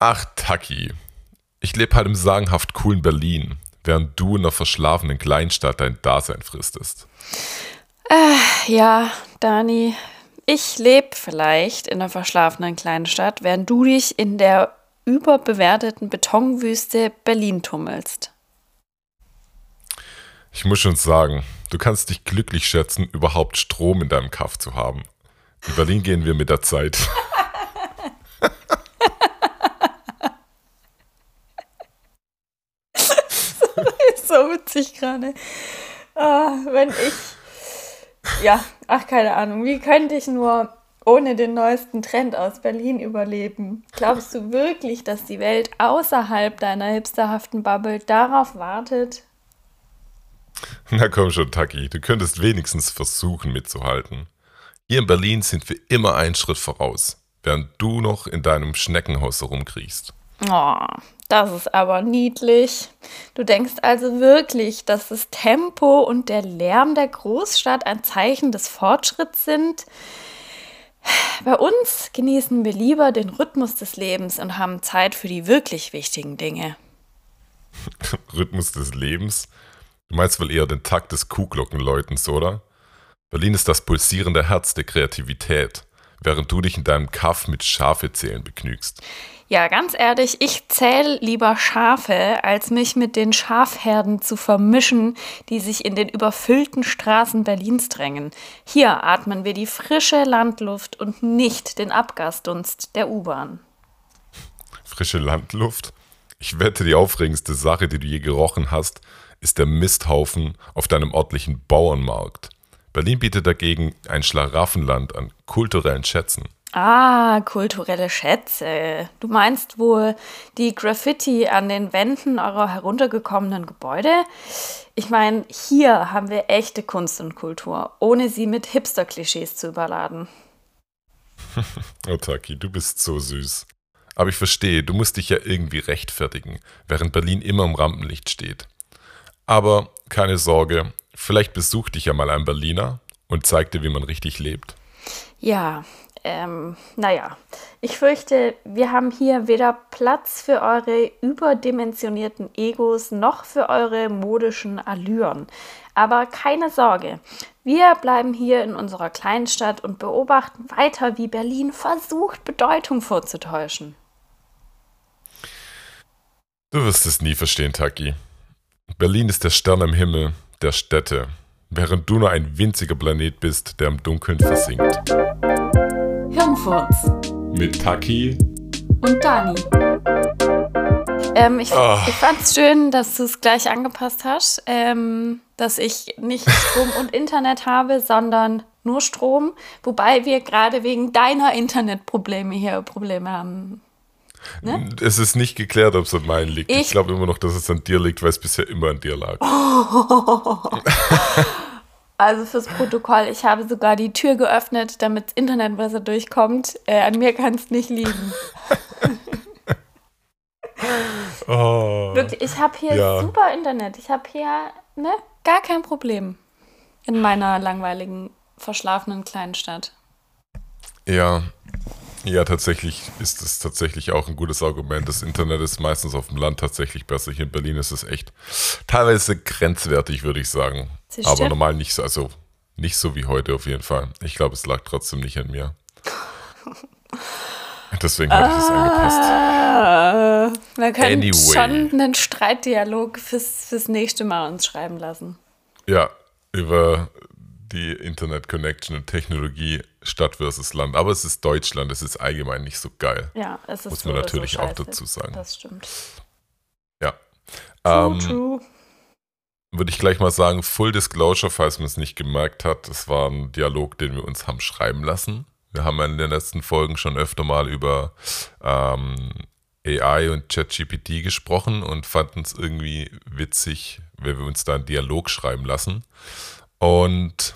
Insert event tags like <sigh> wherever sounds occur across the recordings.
Ach, Taki. Ich lebe halt im sagenhaft coolen Berlin, während du in einer verschlafenen Kleinstadt dein Dasein fristest. Äh, ja, Dani, ich lebe vielleicht in einer verschlafenen Kleinstadt, während du dich in der überbewerteten Betonwüste Berlin tummelst. Ich muss schon sagen, du kannst dich glücklich schätzen, überhaupt Strom in deinem Kaff zu haben. In Berlin gehen wir mit der Zeit. <laughs> so witzig gerade. Ah, wenn ich. Ja, ach, keine Ahnung. Wie könnte ich nur ohne den neuesten Trend aus Berlin überleben? Glaubst du wirklich, dass die Welt außerhalb deiner hipsterhaften Bubble darauf wartet? Na komm schon, Taki, du könntest wenigstens versuchen mitzuhalten. Hier in Berlin sind wir immer einen Schritt voraus, während du noch in deinem Schneckenhaus herumkriechst. Oh, das ist aber niedlich. Du denkst also wirklich, dass das Tempo und der Lärm der Großstadt ein Zeichen des Fortschritts sind? Bei uns genießen wir lieber den Rhythmus des Lebens und haben Zeit für die wirklich wichtigen Dinge. <laughs> Rhythmus des Lebens? Du meinst wohl eher den Takt des Kuhglockenläutens, oder? Berlin ist das pulsierende Herz der Kreativität, während du dich in deinem Kaff mit Schafezählen begnügst. Ja, ganz ehrlich, ich zähle lieber Schafe, als mich mit den Schafherden zu vermischen, die sich in den überfüllten Straßen Berlins drängen. Hier atmen wir die frische Landluft und nicht den Abgasdunst der U-Bahn. Frische Landluft? Ich wette, die aufregendste Sache, die du je gerochen hast, ist der Misthaufen auf deinem örtlichen Bauernmarkt. Berlin bietet dagegen ein Schlaraffenland an kulturellen Schätzen. Ah, kulturelle Schätze. Du meinst wohl die Graffiti an den Wänden eurer heruntergekommenen Gebäude? Ich meine, hier haben wir echte Kunst und Kultur, ohne sie mit Hipster-Klischees zu überladen. <laughs> Otaki, du bist so süß. Aber ich verstehe, du musst dich ja irgendwie rechtfertigen, während Berlin immer im Rampenlicht steht. Aber keine Sorge, vielleicht besucht dich ja mal ein Berliner und zeigt dir, wie man richtig lebt. Ja, ähm, naja, ich fürchte, wir haben hier weder Platz für eure überdimensionierten Egos noch für eure modischen Allüren. Aber keine Sorge, wir bleiben hier in unserer Kleinstadt und beobachten weiter, wie Berlin versucht, Bedeutung vorzutäuschen. Du wirst es nie verstehen, Taki. Berlin ist der Stern am Himmel der Städte, während du nur ein winziger Planet bist, der im Dunkeln versinkt. Hirnfurz. Mit Taki und Dani. Ähm, ich oh. ich fand es schön, dass du es gleich angepasst hast, ähm, dass ich nicht Strom und Internet habe, sondern nur Strom, wobei wir gerade wegen deiner Internetprobleme hier Probleme haben. Ne? Es ist nicht geklärt, ob es an meinen liegt. Ich, ich glaube immer noch, dass es an dir liegt, weil es bisher immer an dir lag. <laughs> Also fürs Protokoll, ich habe sogar die Tür geöffnet, damit das Internet besser durchkommt. Äh, an mir kann es nicht liegen. <laughs> oh, Wirklich, ich habe hier ja. super Internet. Ich habe hier ne, gar kein Problem in meiner langweiligen, verschlafenen kleinen Stadt. Ja, ja, tatsächlich ist es tatsächlich auch ein gutes Argument. Das Internet ist meistens auf dem Land tatsächlich besser. Hier in Berlin ist es echt teilweise grenzwertig, würde ich sagen. Aber normal nicht so, also nicht so wie heute auf jeden Fall. Ich glaube, es lag trotzdem nicht an mir. <laughs> Deswegen habe ich es angepasst. Ah, wir können anyway. schon einen Streitdialog fürs, fürs nächste Mal uns schreiben lassen. Ja, über die Internet Connection und Technologie Stadt versus Land. Aber es ist Deutschland, es ist allgemein nicht so geil. Ja, es ist Muss man natürlich so auch dazu sagen. Das stimmt. Ja. True, ähm, true. Würde ich gleich mal sagen, Full Disclosure, falls man es nicht gemerkt hat, das war ein Dialog, den wir uns haben schreiben lassen. Wir haben in den letzten Folgen schon öfter mal über ähm, AI und ChatGPT gesprochen und fanden es irgendwie witzig, wenn wir uns da einen Dialog schreiben lassen. Und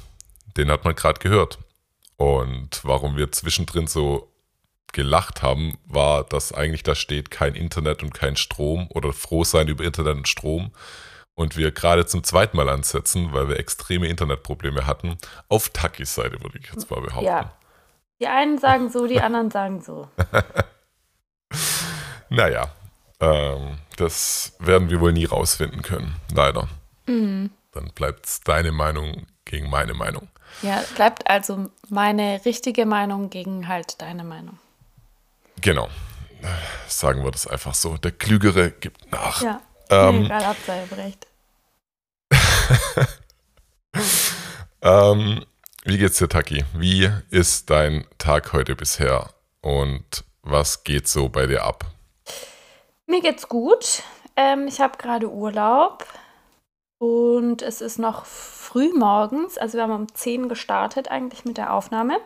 den hat man gerade gehört. Und warum wir zwischendrin so gelacht haben, war, dass eigentlich da steht kein Internet und kein Strom oder froh sein über Internet und Strom. Und wir gerade zum zweiten Mal ansetzen, weil wir extreme Internetprobleme hatten, auf Takis Seite, würde ich jetzt mal behaupten. Ja. Die einen sagen so, die anderen sagen so. <laughs> Naja, ähm, das werden wir wohl nie rausfinden können, leider. Mhm. Dann bleibt deine Meinung gegen meine Meinung. Ja, bleibt also meine richtige Meinung gegen halt deine Meinung. Genau. Sagen wir das einfach so. Der Klügere gibt nach. Ja, ähm, egal, Abseilbrecht. <laughs> ähm, wie geht's dir, Taki? Wie ist dein Tag heute bisher? Und was geht so bei dir ab? Mir geht's gut. Ähm, ich habe gerade Urlaub und es ist noch früh morgens. Also wir haben um 10 gestartet eigentlich mit der Aufnahme.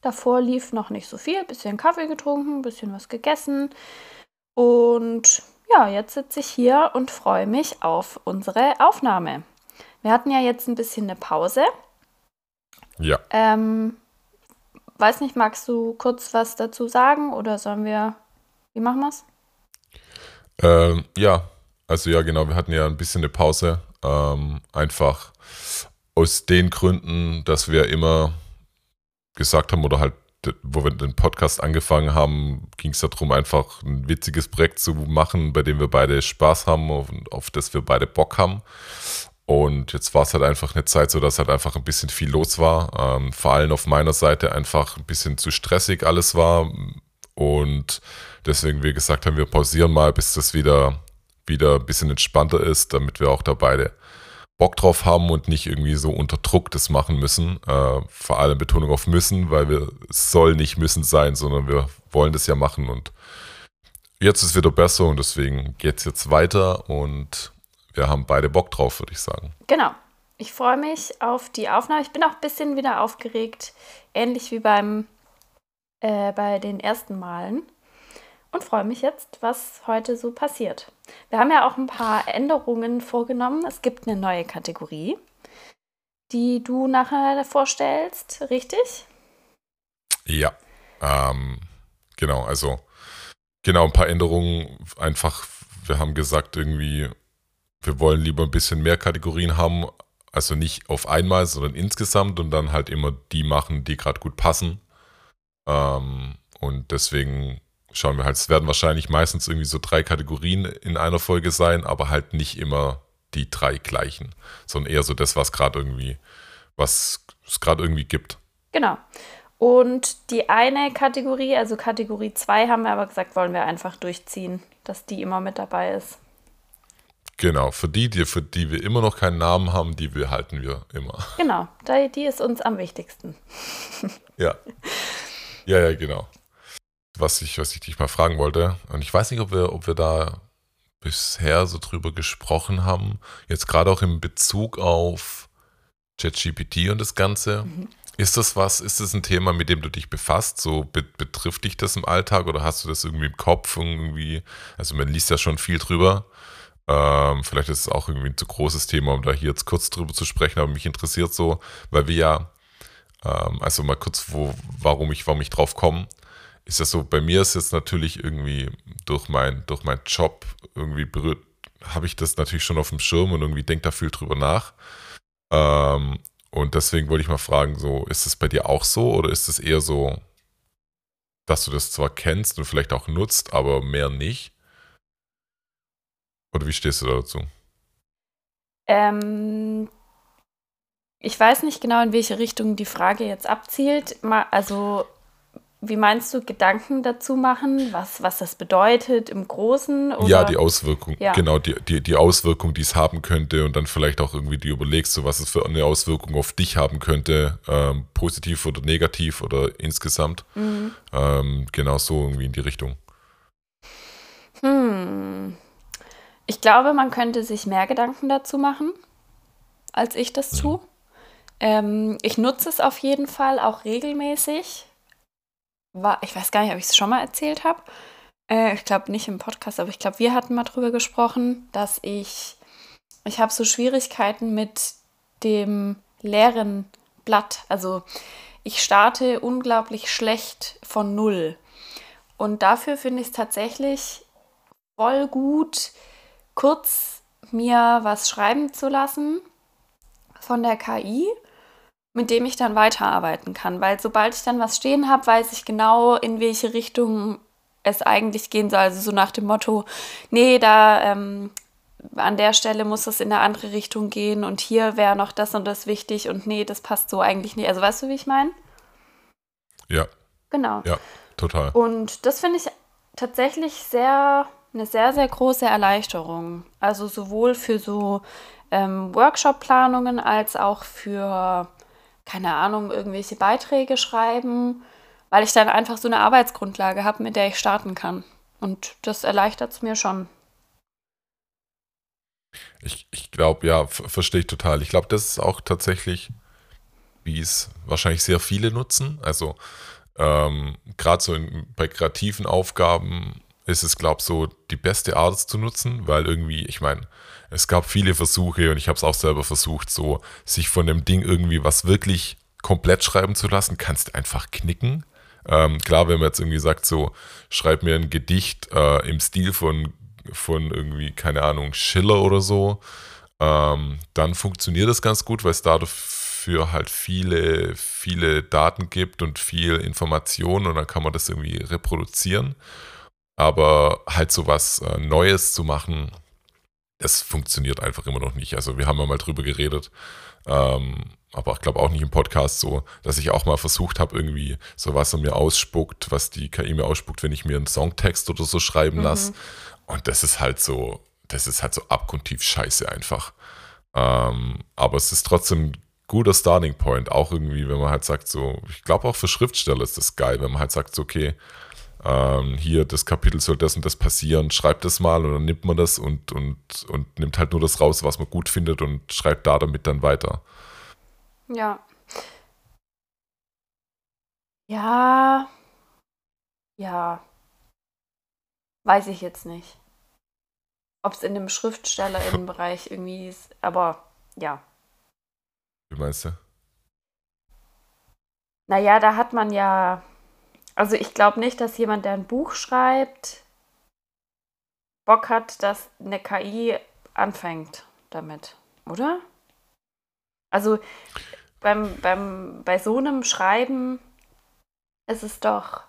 Davor lief noch nicht so viel. Bisschen Kaffee getrunken, bisschen was gegessen. Und ja, jetzt sitze ich hier und freue mich auf unsere Aufnahme. Wir hatten ja jetzt ein bisschen eine Pause. Ja. Ähm, weiß nicht, magst du kurz was dazu sagen oder sollen wir, wie machen wir es? Ähm, ja, also ja, genau, wir hatten ja ein bisschen eine Pause. Ähm, einfach aus den Gründen, dass wir immer gesagt haben oder halt, wo wir den Podcast angefangen haben, ging es darum, einfach ein witziges Projekt zu machen, bei dem wir beide Spaß haben und auf das wir beide Bock haben. Und jetzt war es halt einfach eine Zeit so, dass halt einfach ein bisschen viel los war. Ähm, vor allem auf meiner Seite einfach ein bisschen zu stressig alles war. Und deswegen wir gesagt haben, wir pausieren mal, bis das wieder, wieder ein bisschen entspannter ist, damit wir auch da beide Bock drauf haben und nicht irgendwie so unter Druck das machen müssen. Äh, vor allem Betonung auf müssen, weil wir es soll nicht müssen sein, sondern wir wollen das ja machen und jetzt ist wieder besser und deswegen geht es jetzt weiter und wir haben beide Bock drauf, würde ich sagen. Genau. Ich freue mich auf die Aufnahme. Ich bin auch ein bisschen wieder aufgeregt, ähnlich wie beim äh, bei den ersten Malen und freue mich jetzt, was heute so passiert. Wir haben ja auch ein paar Änderungen vorgenommen. Es gibt eine neue Kategorie, die du nachher vorstellst, richtig? Ja, ähm, genau, also genau ein paar Änderungen. Einfach, wir haben gesagt, irgendwie, wir wollen lieber ein bisschen mehr Kategorien haben, also nicht auf einmal, sondern insgesamt und dann halt immer die machen, die gerade gut passen. Ähm, und deswegen schauen wir halt, es werden wahrscheinlich meistens irgendwie so drei Kategorien in einer Folge sein, aber halt nicht immer die drei gleichen, sondern eher so das, was gerade irgendwie, was es gerade irgendwie gibt. Genau. Und die eine Kategorie, also Kategorie 2, haben wir aber gesagt, wollen wir einfach durchziehen, dass die immer mit dabei ist. Genau, für die, die, für die wir immer noch keinen Namen haben, die behalten wir immer. Genau, die ist uns am wichtigsten. ja. Ja, ja, genau was ich, was ich dich mal fragen wollte. Und ich weiß nicht, ob wir, ob wir da bisher so drüber gesprochen haben. Jetzt gerade auch in Bezug auf ChatGPT und das Ganze. Mhm. Ist das was, ist das ein Thema, mit dem du dich befasst? So betrifft dich das im Alltag oder hast du das irgendwie im Kopf irgendwie? Also man liest ja schon viel drüber. Ähm, vielleicht ist es auch irgendwie ein zu großes Thema, um da hier jetzt kurz drüber zu sprechen, aber mich interessiert so, weil wir ja, ähm, also mal kurz, wo, warum ich, warum ich drauf komme ist das so, bei mir ist jetzt natürlich irgendwie durch mein, durch meinen Job irgendwie berührt, habe ich das natürlich schon auf dem Schirm und irgendwie denke da viel drüber nach. Ähm, und deswegen wollte ich mal fragen, so, ist es bei dir auch so oder ist es eher so, dass du das zwar kennst und vielleicht auch nutzt, aber mehr nicht? Oder wie stehst du da dazu? Ähm, ich weiß nicht genau, in welche Richtung die Frage jetzt abzielt. Also wie meinst du, Gedanken dazu machen, was, was das bedeutet im Großen? Oder? Ja, die Auswirkung, ja. genau, die, die, die Auswirkung, die es haben könnte und dann vielleicht auch irgendwie die überlegst, so was es für eine Auswirkung auf dich haben könnte, ähm, positiv oder negativ oder insgesamt. Mhm. Ähm, genau so irgendwie in die Richtung. Hm. Ich glaube, man könnte sich mehr Gedanken dazu machen, als ich das mhm. tue. Ähm, ich nutze es auf jeden Fall auch regelmäßig war, ich weiß gar nicht, ob ich es schon mal erzählt habe. Äh, ich glaube nicht im Podcast, aber ich glaube, wir hatten mal drüber gesprochen, dass ich, ich habe so Schwierigkeiten mit dem leeren Blatt. Also ich starte unglaublich schlecht von null. Und dafür finde ich es tatsächlich voll gut, kurz mir was schreiben zu lassen von der KI mit dem ich dann weiterarbeiten kann. Weil sobald ich dann was stehen habe, weiß ich genau, in welche Richtung es eigentlich gehen soll. Also so nach dem Motto, nee, da ähm, an der Stelle muss es in eine andere Richtung gehen und hier wäre noch das und das wichtig und nee, das passt so eigentlich nicht. Also weißt du, wie ich meine? Ja. Genau. Ja, total. Und das finde ich tatsächlich sehr, eine sehr, sehr große Erleichterung. Also sowohl für so ähm, Workshop-Planungen als auch für, keine Ahnung, irgendwelche Beiträge schreiben, weil ich dann einfach so eine Arbeitsgrundlage habe, mit der ich starten kann. Und das erleichtert es mir schon. Ich, ich glaube, ja, verstehe ich total. Ich glaube, das ist auch tatsächlich, wie es wahrscheinlich sehr viele nutzen. Also ähm, gerade so in, bei kreativen Aufgaben ist es, glaube ich, so die beste Art zu nutzen, weil irgendwie, ich meine, es gab viele Versuche und ich habe es auch selber versucht, so sich von dem Ding irgendwie was wirklich komplett schreiben zu lassen, kannst einfach knicken. Ähm, klar, wenn man jetzt irgendwie sagt, so, schreib mir ein Gedicht äh, im Stil von von irgendwie, keine Ahnung, Schiller oder so, ähm, dann funktioniert das ganz gut, weil es dafür halt viele, viele Daten gibt und viel Information und dann kann man das irgendwie reproduzieren. Aber halt so was äh, Neues zu machen, das funktioniert einfach immer noch nicht. Also wir haben ja mal drüber geredet, ähm, aber ich glaube auch nicht im Podcast so, dass ich auch mal versucht habe, irgendwie sowas an mir ausspuckt, was die KI mir ausspuckt, wenn ich mir einen Songtext oder so schreiben mhm. lasse. Und das ist halt so, das ist halt so abgrundtief scheiße einfach. Ähm, aber es ist trotzdem ein guter Starting Point, auch irgendwie, wenn man halt sagt, so, ich glaube auch für Schriftsteller ist das geil, wenn man halt sagt, so, okay, ähm, hier, das Kapitel soll das und das passieren, schreibt das mal und dann nimmt man das und, und, und nimmt halt nur das raus, was man gut findet und schreibt da damit dann weiter. Ja. Ja. Ja. Weiß ich jetzt nicht. Ob es in dem Schriftstellerinnenbereich <laughs> irgendwie ist, aber ja. Wie meinst du? Naja, da hat man ja. Also ich glaube nicht, dass jemand, der ein Buch schreibt, Bock hat, dass eine KI anfängt damit, oder? Also beim, beim, bei so einem Schreiben ist es doch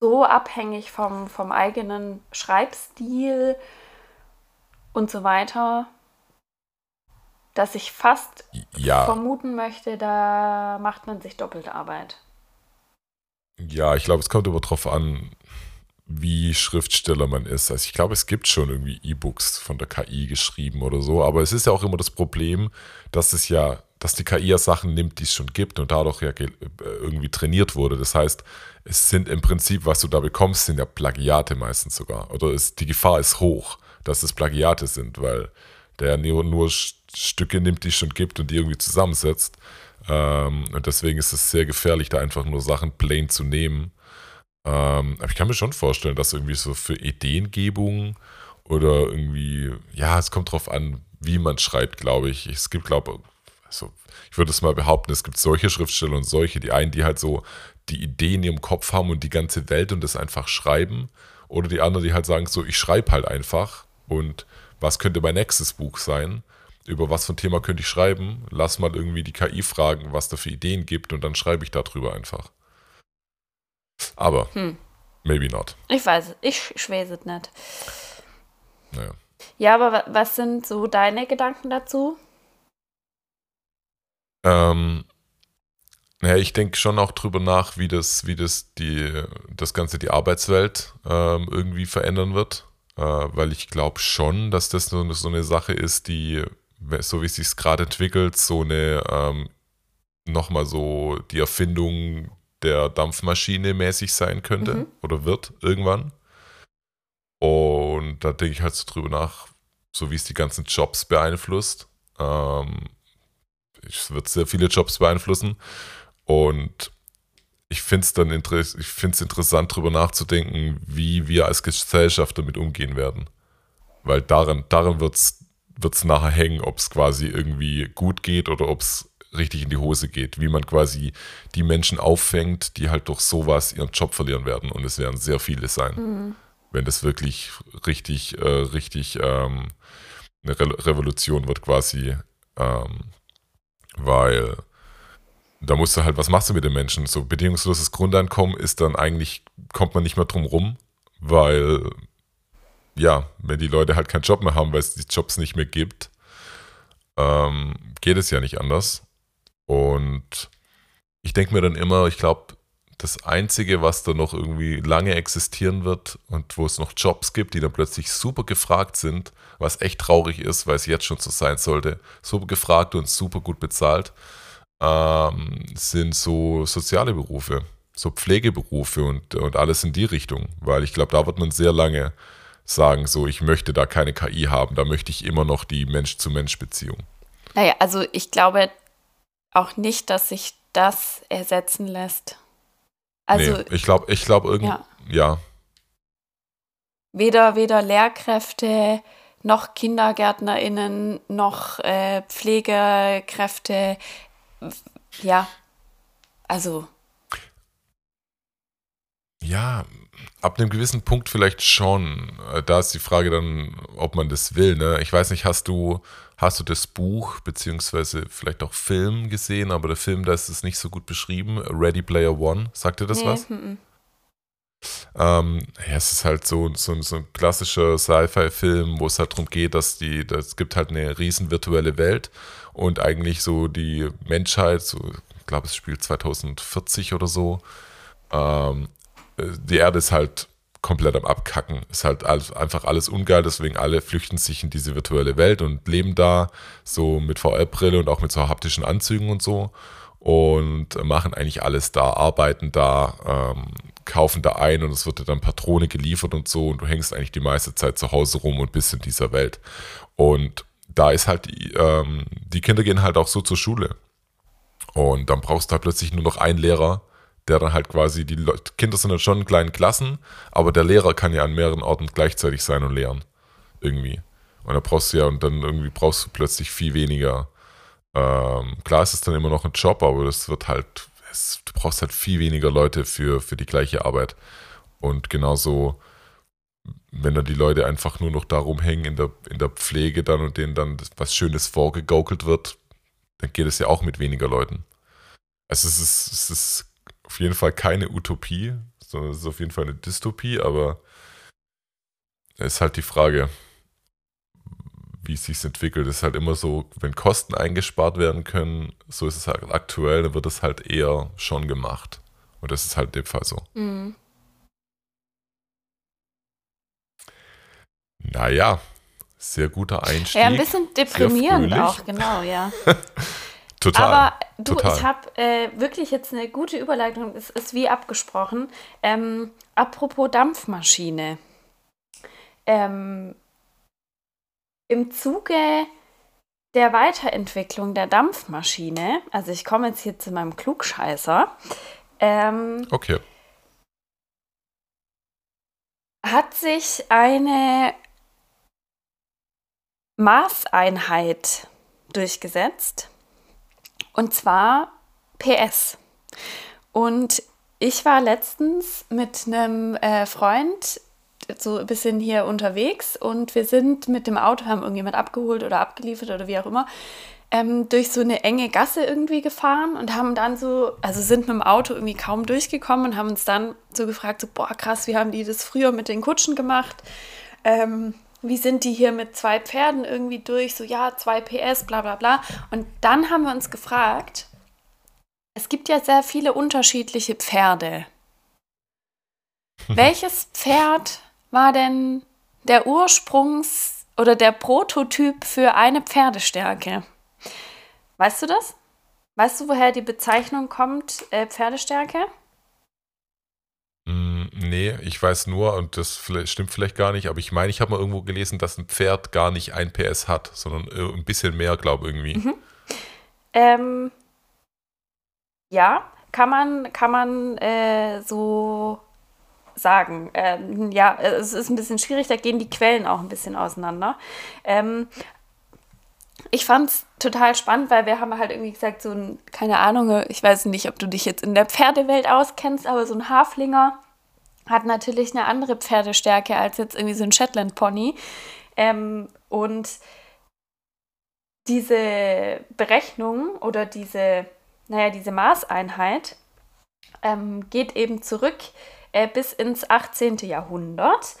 so abhängig vom, vom eigenen Schreibstil und so weiter, dass ich fast ja. vermuten möchte, da macht man sich doppelte Arbeit. Ja, ich glaube, es kommt aber darauf an, wie Schriftsteller man ist. Also ich glaube, es gibt schon irgendwie E-Books von der KI geschrieben oder so, aber es ist ja auch immer das Problem, dass es ja dass die KI ja Sachen nimmt, die es schon gibt und dadurch ja äh, irgendwie trainiert wurde. Das heißt, es sind im Prinzip, was du da bekommst, sind ja Plagiate meistens sogar. Oder ist, die Gefahr ist hoch, dass es Plagiate sind, weil der nur, nur Stücke nimmt, die es schon gibt und die irgendwie zusammensetzt. Ähm, und deswegen ist es sehr gefährlich, da einfach nur Sachen plain zu nehmen. Ähm, aber ich kann mir schon vorstellen, dass irgendwie so für Ideengebung oder irgendwie, ja, es kommt drauf an, wie man schreibt, glaube ich. Es gibt, glaube ich, also ich würde es mal behaupten, es gibt solche Schriftsteller und solche, die einen, die halt so die Idee in ihrem Kopf haben und die ganze Welt und das einfach schreiben. Oder die anderen, die halt sagen, so, ich schreibe halt einfach und was könnte mein nächstes Buch sein? Über was für ein Thema könnte ich schreiben? Lass mal irgendwie die KI fragen, was da für Ideen gibt und dann schreibe ich darüber einfach. Aber, hm. maybe not. Ich weiß, ich, weiß es nicht. Naja. Ja, aber was sind so deine Gedanken dazu? Ähm, naja, ich denke schon auch drüber nach, wie das, wie das die, das Ganze die Arbeitswelt ähm, irgendwie verändern wird. Äh, weil ich glaube schon, dass das so, so, eine Sache ist, die, so wie es sich gerade entwickelt, so eine ähm, nochmal so die Erfindung der Dampfmaschine mäßig sein könnte mhm. oder wird irgendwann. Und da denke ich halt so drüber nach, so wie es die ganzen Jobs beeinflusst. Ähm, es wird sehr viele Jobs beeinflussen. Und ich finde es dann inter ich find's interessant, darüber nachzudenken, wie wir als Gesellschaft damit umgehen werden. Weil daran, daran wird es nachher hängen, ob es quasi irgendwie gut geht oder ob es richtig in die Hose geht. Wie man quasi die Menschen auffängt, die halt durch sowas ihren Job verlieren werden. Und es werden sehr viele sein. Mhm. Wenn das wirklich richtig, äh, richtig ähm, eine Re Revolution wird quasi. Ähm, weil da musst du halt, was machst du mit den Menschen? So bedingungsloses Grundeinkommen ist dann eigentlich, kommt man nicht mehr drum rum. weil ja, wenn die Leute halt keinen Job mehr haben, weil es die Jobs nicht mehr gibt, ähm, geht es ja nicht anders. Und ich denke mir dann immer, ich glaube, das Einzige, was da noch irgendwie lange existieren wird und wo es noch Jobs gibt, die dann plötzlich super gefragt sind, was echt traurig ist, weil es jetzt schon so sein sollte, super gefragt und super gut bezahlt, ähm, sind so soziale Berufe, so Pflegeberufe und, und alles in die Richtung. Weil ich glaube, da wird man sehr lange sagen, so, ich möchte da keine KI haben, da möchte ich immer noch die Mensch-zu-Mensch-Beziehung. Naja, also ich glaube auch nicht, dass sich das ersetzen lässt. Also, nee, ich glaube, ich glaube irgendwie, ja. ja. Weder, weder Lehrkräfte, noch KindergärtnerInnen, noch äh, Pflegekräfte. Ja, also. Ja, ab einem gewissen Punkt vielleicht schon. Äh, da ist die Frage dann, ob man das will. Ne? Ich weiß nicht, hast du, hast du das Buch beziehungsweise vielleicht auch Film gesehen, aber der Film, da ist es nicht so gut beschrieben. Ready Player One, sagt dir das nee, was? M Ähm, ja, es ist halt so, so, so ein klassischer Sci-Fi-Film, wo es halt darum geht, dass die, es gibt halt eine riesen virtuelle Welt und eigentlich so die Menschheit, so, ich glaube, es spielt 2040 oder so, ähm, die Erde ist halt komplett am Abkacken. Ist halt alles, einfach alles ungeil, deswegen alle flüchten sich in diese virtuelle Welt und leben da so mit VR-Brille und auch mit so haptischen Anzügen und so und machen eigentlich alles da, arbeiten da, ähm, kaufen da ein und es wird dir dann Patrone geliefert und so und du hängst eigentlich die meiste Zeit zu Hause rum und bist in dieser Welt. Und da ist halt, ähm, die Kinder gehen halt auch so zur Schule. Und dann brauchst du halt plötzlich nur noch einen Lehrer, der dann halt quasi, die Kinder sind dann schon in kleinen Klassen, aber der Lehrer kann ja an mehreren Orten gleichzeitig sein und lehren. Irgendwie. Und da brauchst du ja, und dann irgendwie brauchst du plötzlich viel weniger. Ähm, klar ist es dann immer noch ein Job, aber das wird halt, es, du brauchst halt viel weniger Leute für, für die gleiche Arbeit. Und genauso, wenn dann die Leute einfach nur noch da rumhängen in der, in der Pflege dann und denen dann was Schönes vorgegaukelt wird, dann geht es ja auch mit weniger Leuten. Also es ist, es ist auf jeden Fall keine Utopie, sondern es ist auf jeden Fall eine Dystopie, aber es ist halt die Frage, wie es sich entwickelt. Es ist halt immer so, wenn Kosten eingespart werden können, so ist es halt aktuell, dann wird es halt eher schon gemacht. Und das ist halt in dem Fall so. Mhm. Naja, sehr guter Einstieg. Ja, ein bisschen deprimierend auch, genau, ja. <laughs> Total. Aber du, total. ich habe äh, wirklich jetzt eine gute Überleitung. Es ist wie abgesprochen. Ähm, apropos Dampfmaschine. Ähm, Im Zuge der Weiterentwicklung der Dampfmaschine, also ich komme jetzt hier zu meinem Klugscheißer. Ähm, okay. Hat sich eine Maßeinheit durchgesetzt und zwar PS. Und ich war letztens mit einem äh, Freund so ein bisschen hier unterwegs und wir sind mit dem Auto, haben irgendjemand abgeholt oder abgeliefert oder wie auch immer, ähm, durch so eine enge Gasse irgendwie gefahren und haben dann so, also sind mit dem Auto irgendwie kaum durchgekommen und haben uns dann so gefragt, so, boah, krass, wie haben die das früher mit den Kutschen gemacht? Ähm, wie sind die hier mit zwei Pferden irgendwie durch? So, ja, zwei PS, bla bla bla. Und dann haben wir uns gefragt, es gibt ja sehr viele unterschiedliche Pferde. <laughs> Welches Pferd war denn der Ursprungs- oder der Prototyp für eine Pferdestärke? Weißt du das? Weißt du, woher die Bezeichnung kommt, äh, Pferdestärke? Mm, nee, ich weiß nur, und das stimmt vielleicht gar nicht, aber ich meine, ich habe mal irgendwo gelesen, dass ein Pferd gar nicht ein PS hat, sondern ein bisschen mehr, glaube ich, irgendwie. Mhm. Ähm, ja, kann man, kann man äh, so sagen. Ähm, ja, es ist ein bisschen schwierig, da gehen die Quellen auch ein bisschen auseinander. Ähm, ich fand es total spannend, weil wir haben halt irgendwie gesagt, so ein, keine Ahnung, ich weiß nicht, ob du dich jetzt in der Pferdewelt auskennst, aber so ein Haflinger hat natürlich eine andere Pferdestärke als jetzt irgendwie so ein Shetland Pony. Ähm, und diese Berechnung oder diese, naja, diese Maßeinheit ähm, geht eben zurück äh, bis ins 18. Jahrhundert.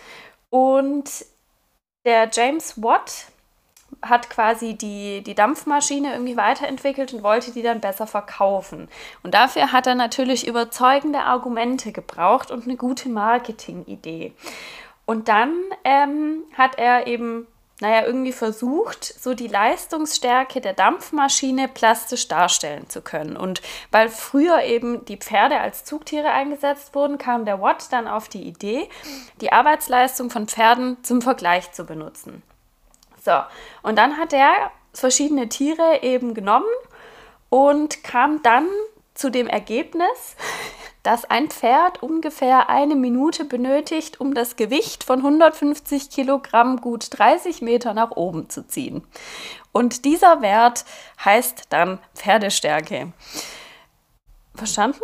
Und der James Watt hat quasi die, die Dampfmaschine irgendwie weiterentwickelt und wollte die dann besser verkaufen. Und dafür hat er natürlich überzeugende Argumente gebraucht und eine gute Marketingidee. Und dann ähm, hat er eben naja, irgendwie versucht, so die Leistungsstärke der Dampfmaschine plastisch darstellen zu können. Und weil früher eben die Pferde als Zugtiere eingesetzt wurden, kam der Watt dann auf die Idee, die Arbeitsleistung von Pferden zum Vergleich zu benutzen. So, und dann hat er verschiedene Tiere eben genommen und kam dann zu dem Ergebnis, <laughs> dass ein Pferd ungefähr eine Minute benötigt, um das Gewicht von 150 Kilogramm gut 30 Meter nach oben zu ziehen. Und dieser Wert heißt dann Pferdestärke. Verstanden?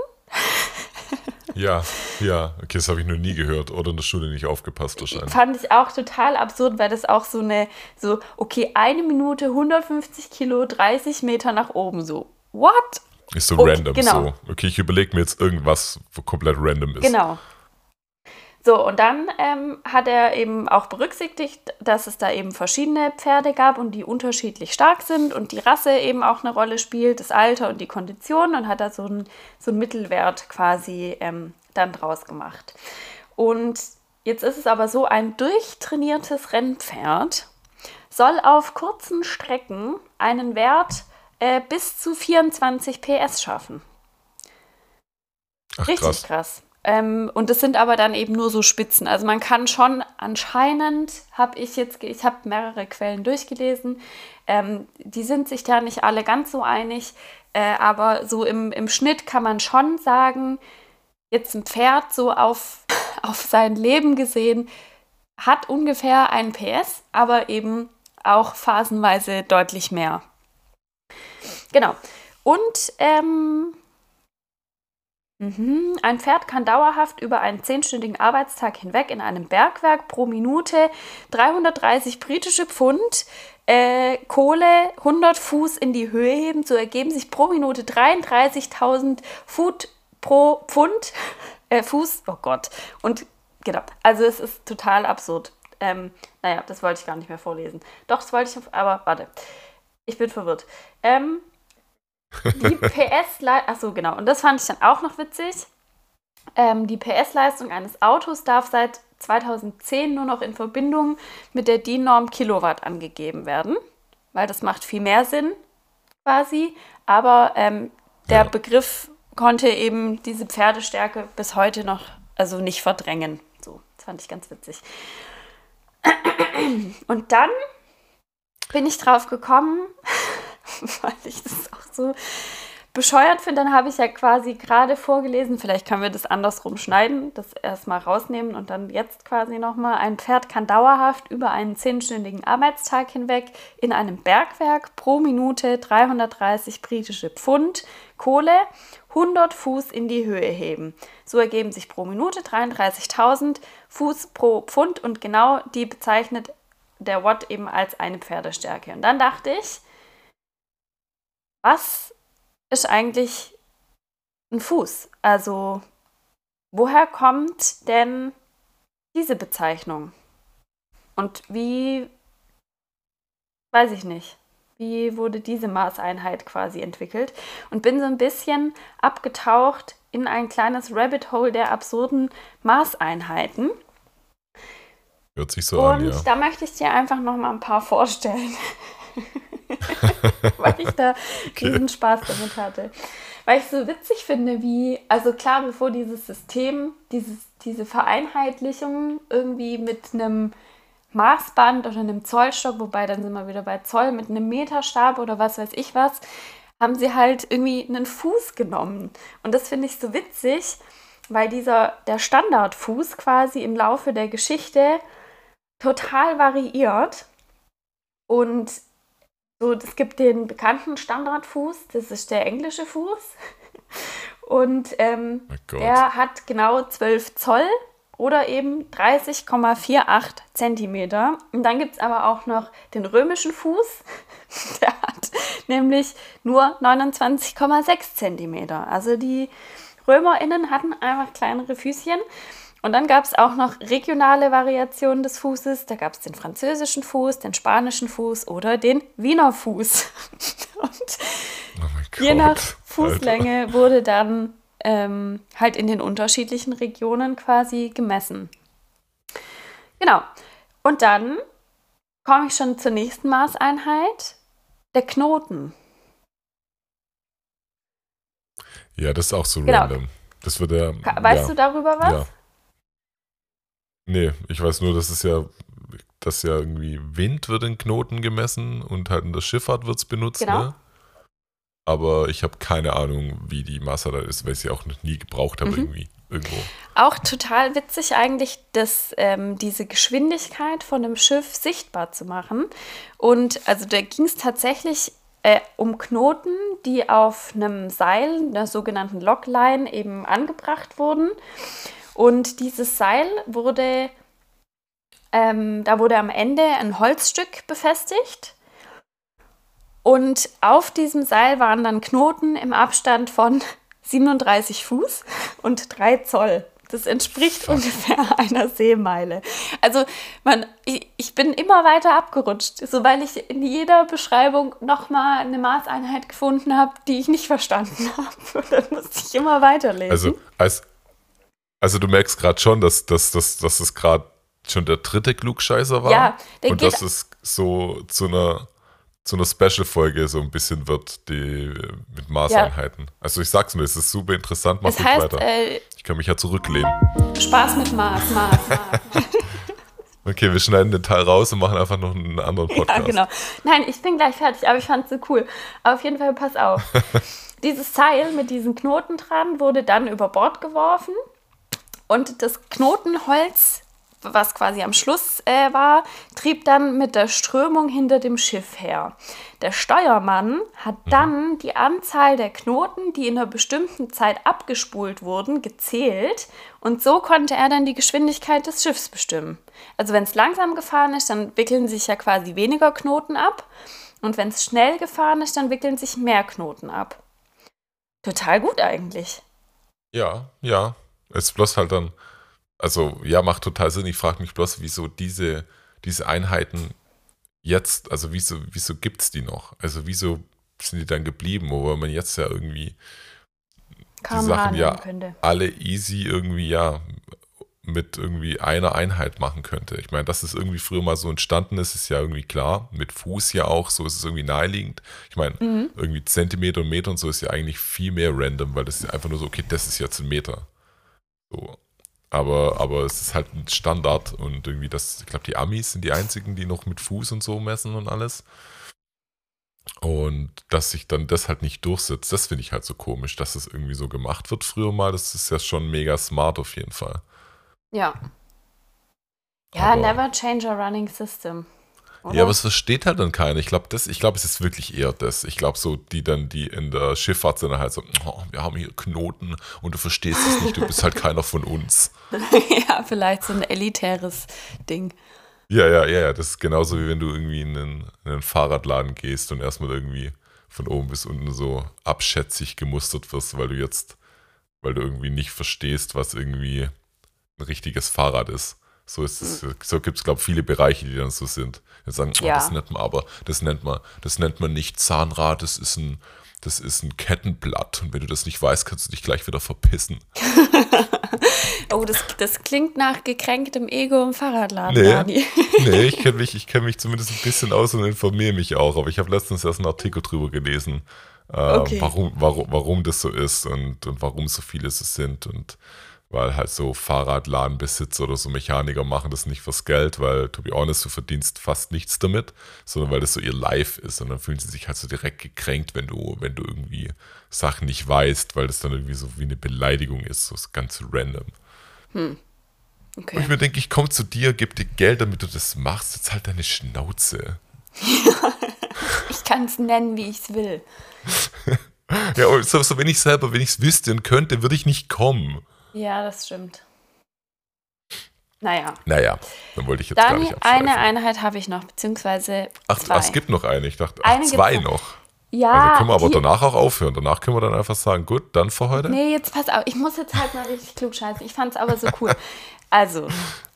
Ja, ja, okay, das habe ich noch nie gehört oder in der Schule nicht aufgepasst wahrscheinlich. Fand ich auch total absurd, weil das auch so eine, so, okay, eine Minute, 150 Kilo, 30 Meter nach oben, so, what? Ist so okay, random genau. so. Okay, ich überlege mir jetzt irgendwas, wo komplett random ist. Genau. So, und dann ähm, hat er eben auch berücksichtigt, dass es da eben verschiedene Pferde gab und die unterschiedlich stark sind und die Rasse eben auch eine Rolle spielt, das Alter und die Kondition und hat da so einen so Mittelwert quasi ähm, dann draus gemacht. Und jetzt ist es aber so, ein durchtrainiertes Rennpferd soll auf kurzen Strecken einen Wert äh, bis zu 24 PS schaffen. Ach, Richtig krass. krass. Ähm, und das sind aber dann eben nur so Spitzen. Also man kann schon anscheinend, habe ich jetzt, ich habe mehrere Quellen durchgelesen, ähm, die sind sich da nicht alle ganz so einig, äh, aber so im, im Schnitt kann man schon sagen, jetzt ein Pferd so auf, <laughs> auf sein Leben gesehen, hat ungefähr ein PS, aber eben auch phasenweise deutlich mehr. Genau. Und ähm, mhm, ein Pferd kann dauerhaft über einen zehnstündigen Arbeitstag hinweg in einem Bergwerk pro Minute 330 britische Pfund äh, Kohle 100 Fuß in die Höhe heben. So ergeben sich pro Minute 33.000 Foot pro Pfund, <laughs> äh, Fuß. Oh Gott. Und genau, also es ist total absurd. Ähm, naja, das wollte ich gar nicht mehr vorlesen. Doch, das wollte ich, aber warte. Ich bin verwirrt. Ähm, die PS-Leistung, achso, genau, und das fand ich dann auch noch witzig. Ähm, die PS-Leistung eines Autos darf seit 2010 nur noch in Verbindung mit der DIN-Norm Kilowatt angegeben werden, weil das macht viel mehr Sinn quasi. Aber ähm, der ja. Begriff konnte eben diese Pferdestärke bis heute noch also nicht verdrängen. So, das fand ich ganz witzig. Und dann bin ich drauf gekommen, <laughs> weil ich das auch so bescheuert finde, dann habe ich ja quasi gerade vorgelesen, vielleicht können wir das andersrum schneiden, das erstmal rausnehmen und dann jetzt quasi nochmal. Ein Pferd kann dauerhaft über einen zehnstündigen Arbeitstag hinweg in einem Bergwerk pro Minute 330 britische Pfund Kohle 100 Fuß in die Höhe heben. So ergeben sich pro Minute 33.000 Fuß pro Pfund und genau die bezeichnet der Watt eben als eine Pferdestärke. Und dann dachte ich, was ist eigentlich ein Fuß? Also, woher kommt denn diese Bezeichnung? Und wie, weiß ich nicht, wie wurde diese Maßeinheit quasi entwickelt? Und bin so ein bisschen abgetaucht in ein kleines Rabbit Hole der absurden Maßeinheiten. Hört sich so Und an, ja. da möchte ich dir einfach noch mal ein paar vorstellen. <laughs> <laughs> weil ich da okay. diesen Spaß damit hatte. Weil ich so witzig finde, wie, also klar, bevor dieses System, dieses, diese Vereinheitlichung irgendwie mit einem Maßband oder einem Zollstock, wobei dann sind wir wieder bei Zoll, mit einem Meterstab oder was weiß ich was, haben sie halt irgendwie einen Fuß genommen. Und das finde ich so witzig, weil dieser, der Standardfuß quasi im Laufe der Geschichte total variiert. Und so, es gibt den bekannten Standardfuß, das ist der englische Fuß. Und ähm, oh der hat genau 12 Zoll oder eben 30,48 Zentimeter. Und dann gibt es aber auch noch den römischen Fuß. <laughs> Der hat nämlich nur 29,6 Zentimeter. Also die RömerInnen hatten einfach kleinere Füßchen. Und dann gab es auch noch regionale Variationen des Fußes. Da gab es den französischen Fuß, den spanischen Fuß oder den Wiener Fuß. <laughs> Und oh je nach Fußlänge Alter. wurde dann ähm, halt in den unterschiedlichen Regionen quasi gemessen. Genau. Und dann komme ich schon zur nächsten Maßeinheit, der Knoten. Ja, das ist auch so genau. random. Das wird ja. Weißt ja, du darüber was? Ja. Nee, ich weiß nur, dass es ja, dass ja irgendwie Wind wird in Knoten gemessen und halt in der Schifffahrt wird es benutzt, genau. ne? Aber ich habe keine Ahnung, wie die Masse da ist, weil ich sie auch noch nie gebraucht habe, mhm. irgendwie. Irgendwo. Auch total witzig eigentlich, dass ähm, diese Geschwindigkeit von einem Schiff sichtbar zu machen. Und also da ging es tatsächlich äh, um Knoten, die auf einem Seil, einer sogenannten Logline, eben angebracht wurden. Und dieses Seil wurde, ähm, da wurde am Ende ein Holzstück befestigt. Und auf diesem Seil waren dann Knoten im Abstand von <laughs> 37 Fuß und 3 Zoll. Das entspricht ungefähr <laughs> einer Seemeile. Also man, ich, ich, bin immer weiter abgerutscht, so weil ich in jeder Beschreibung nochmal eine Maßeinheit gefunden habe, die ich nicht verstanden <laughs> habe. Und dann musste ich immer weiterlesen. Also, als, also du merkst gerade schon, dass, dass, dass, dass es gerade schon der dritte Klugscheißer war. Ja, der Und dass es so zu einer zu einer Special-Folge so ein bisschen wird, die mit Maßeinheiten. Ja. Also ich sag's nur, es ist super interessant, mach es heißt, weiter. Äh, ich kann mich ja zurücklehnen. Spaß mit Maß, Maß, Maß. <laughs> okay, wir schneiden den Teil raus und machen einfach noch einen anderen Podcast. Ja, genau. Nein, ich bin gleich fertig, aber ich fand's so cool. Auf jeden Fall, pass auf. <laughs> Dieses Seil mit diesen Knoten dran wurde dann über Bord geworfen und das Knotenholz was quasi am Schluss äh, war, trieb dann mit der Strömung hinter dem Schiff her. Der Steuermann hat mhm. dann die Anzahl der Knoten, die in einer bestimmten Zeit abgespult wurden, gezählt und so konnte er dann die Geschwindigkeit des Schiffs bestimmen. Also wenn es langsam gefahren ist, dann wickeln sich ja quasi weniger Knoten ab und wenn es schnell gefahren ist, dann wickeln sich mehr Knoten ab. Total gut eigentlich. Ja, ja. Es bloß halt dann also ja, macht total Sinn. Ich frage mich bloß, wieso diese, diese Einheiten jetzt, also wieso, wieso gibt es die noch? Also wieso sind die dann geblieben, wo man jetzt ja irgendwie Kaum die Sachen ja könnte. alle easy irgendwie ja mit irgendwie einer Einheit machen könnte. Ich meine, dass es irgendwie früher mal so entstanden ist, ist ja irgendwie klar. Mit Fuß ja auch, so ist es irgendwie naheliegend. Ich meine, mhm. irgendwie Zentimeter und Meter und so ist ja eigentlich viel mehr random, weil das ist einfach nur so, okay, das ist jetzt ein Meter. So. Aber, aber es ist halt ein Standard und irgendwie das, ich glaube, die Amis sind die einzigen, die noch mit Fuß und so messen und alles. Und dass sich dann das halt nicht durchsetzt, das finde ich halt so komisch, dass es das irgendwie so gemacht wird früher mal. Das ist ja schon mega smart auf jeden Fall. Ja. Ja, aber, never change a running system. Oder? Ja, aber es versteht halt dann keiner. Ich glaube, glaub, es ist wirklich eher das. Ich glaube, so die dann, die in der Schifffahrt sind, halt so, oh, wir haben hier Knoten und du verstehst es nicht, du bist halt <laughs> keiner von uns. <laughs> ja, vielleicht so ein elitäres Ding. Ja, ja, ja, ja. Das ist genauso wie wenn du irgendwie in einen, in einen Fahrradladen gehst und erstmal irgendwie von oben bis unten so abschätzig gemustert wirst, weil du jetzt, weil du irgendwie nicht verstehst, was irgendwie ein richtiges Fahrrad ist. So ist es, mhm. so gibt es, glaube ich, viele Bereiche, die dann so sind. Jetzt sagen, oh, ja. das nennt man aber, das nennt man, das nennt man nicht Zahnrad, das ist ein, das ist ein Kettenblatt. Und wenn du das nicht weißt, kannst du dich gleich wieder verpissen. <laughs> oh, das, das klingt nach gekränktem Ego im Fahrradladen, nee, Dani. <laughs> nee, ich kenne mich, <laughs> kenn mich zumindest ein bisschen aus und informiere mich auch. Aber ich habe letztens erst einen Artikel drüber gelesen, äh, okay. warum, warum, warum das so ist und, und warum so viele es sind. Und weil halt so Fahrradladenbesitzer oder so Mechaniker machen das nicht fürs Geld, weil, to be honest, du verdienst fast nichts damit, sondern weil das so ihr Life ist und dann fühlen sie sich halt so direkt gekränkt, wenn du, wenn du irgendwie Sachen nicht weißt, weil das dann irgendwie so wie eine Beleidigung ist, so ganz random. Hm. Okay. Und ich mir denke, ich komme zu dir, gebe dir Geld, damit du das machst, jetzt halt deine Schnauze. <laughs> ich kann es nennen, wie ich es will. <laughs> ja, so, so wenn ich selber, wenn ich es wüsste und könnte, würde ich nicht kommen. Ja, das stimmt. Naja. Naja, dann wollte ich jetzt dann gar nicht Eine Einheit habe ich noch, beziehungsweise Ach, zwei. es gibt noch eine. Ich dachte, ach, zwei noch. Ja, Also können wir aber danach auch aufhören. Danach können wir dann einfach sagen, gut, dann für heute. Nee, jetzt pass auf. Ich muss jetzt halt mal richtig klug scheißen. Ich fand es aber so cool. Also,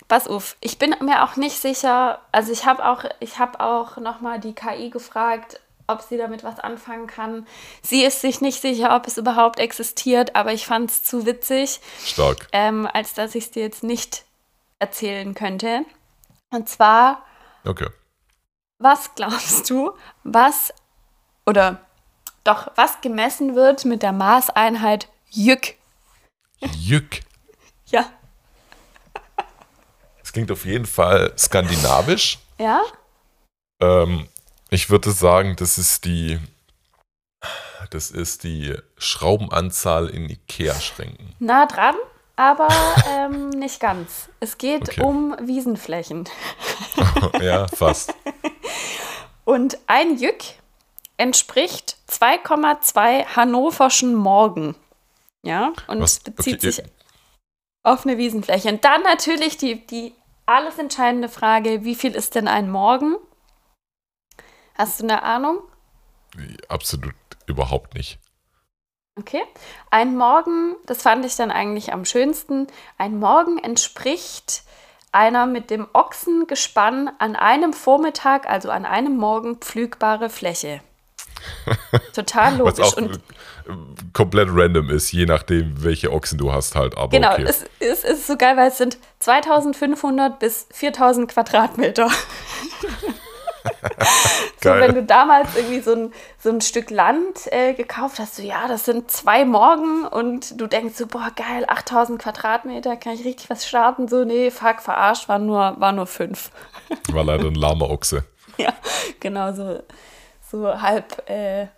pass auf. Ich bin mir auch nicht sicher. Also, ich habe auch, ich habe auch nochmal die KI gefragt, ob sie damit was anfangen kann. Sie ist sich nicht sicher, ob es überhaupt existiert, aber ich fand es zu witzig, Stark. ähm, als dass ich es dir jetzt nicht erzählen könnte. Und zwar, Okay. was glaubst du, was oder doch, was gemessen wird mit der Maßeinheit Jück? Jück. <laughs> Ja. Das klingt auf jeden Fall skandinavisch. Ja? Ähm, ich würde sagen, das ist die. Das ist die Schraubenanzahl in IKEA-Schränken. Nah dran, aber <laughs> ähm, nicht ganz. Es geht Okay. um Wiesenflächen. <laughs> ja, fast. <laughs> Und ein Jück entspricht 2,2 hannoverschen Morgen. Ja, und Was- bezieht okay, sich auf eine Wiesenfläche. Und dann natürlich die, die alles entscheidende Frage, wie viel ist denn ein Morgen? Hast du eine Ahnung? Absolut überhaupt nicht. Okay. Ein Morgen, das fand ich dann eigentlich am schönsten. Ein Morgen entspricht einer mit dem Ochsengespann an einem Vormittag, also an einem Morgen pflügbare Fläche. <laughs> Total Was logisch. auch Und komplett random ist, je nachdem, welche Ochsen du hast halt. Aber genau, okay. es, es ist so geil, weil es sind 2500 bis 4000 Quadratmeter. <laughs> So, wenn du damals irgendwie so ein, so ein Stück Land äh, gekauft hast, so ja, das sind zwei Morgen und du denkst so, boah, geil, 8000 Quadratmeter, kann ich richtig was starten? So, nee, fuck, verarscht, waren nur, war nur fünf. <laughs> War leider ein lahmer Ochse. ja, genau, so, so halb äh,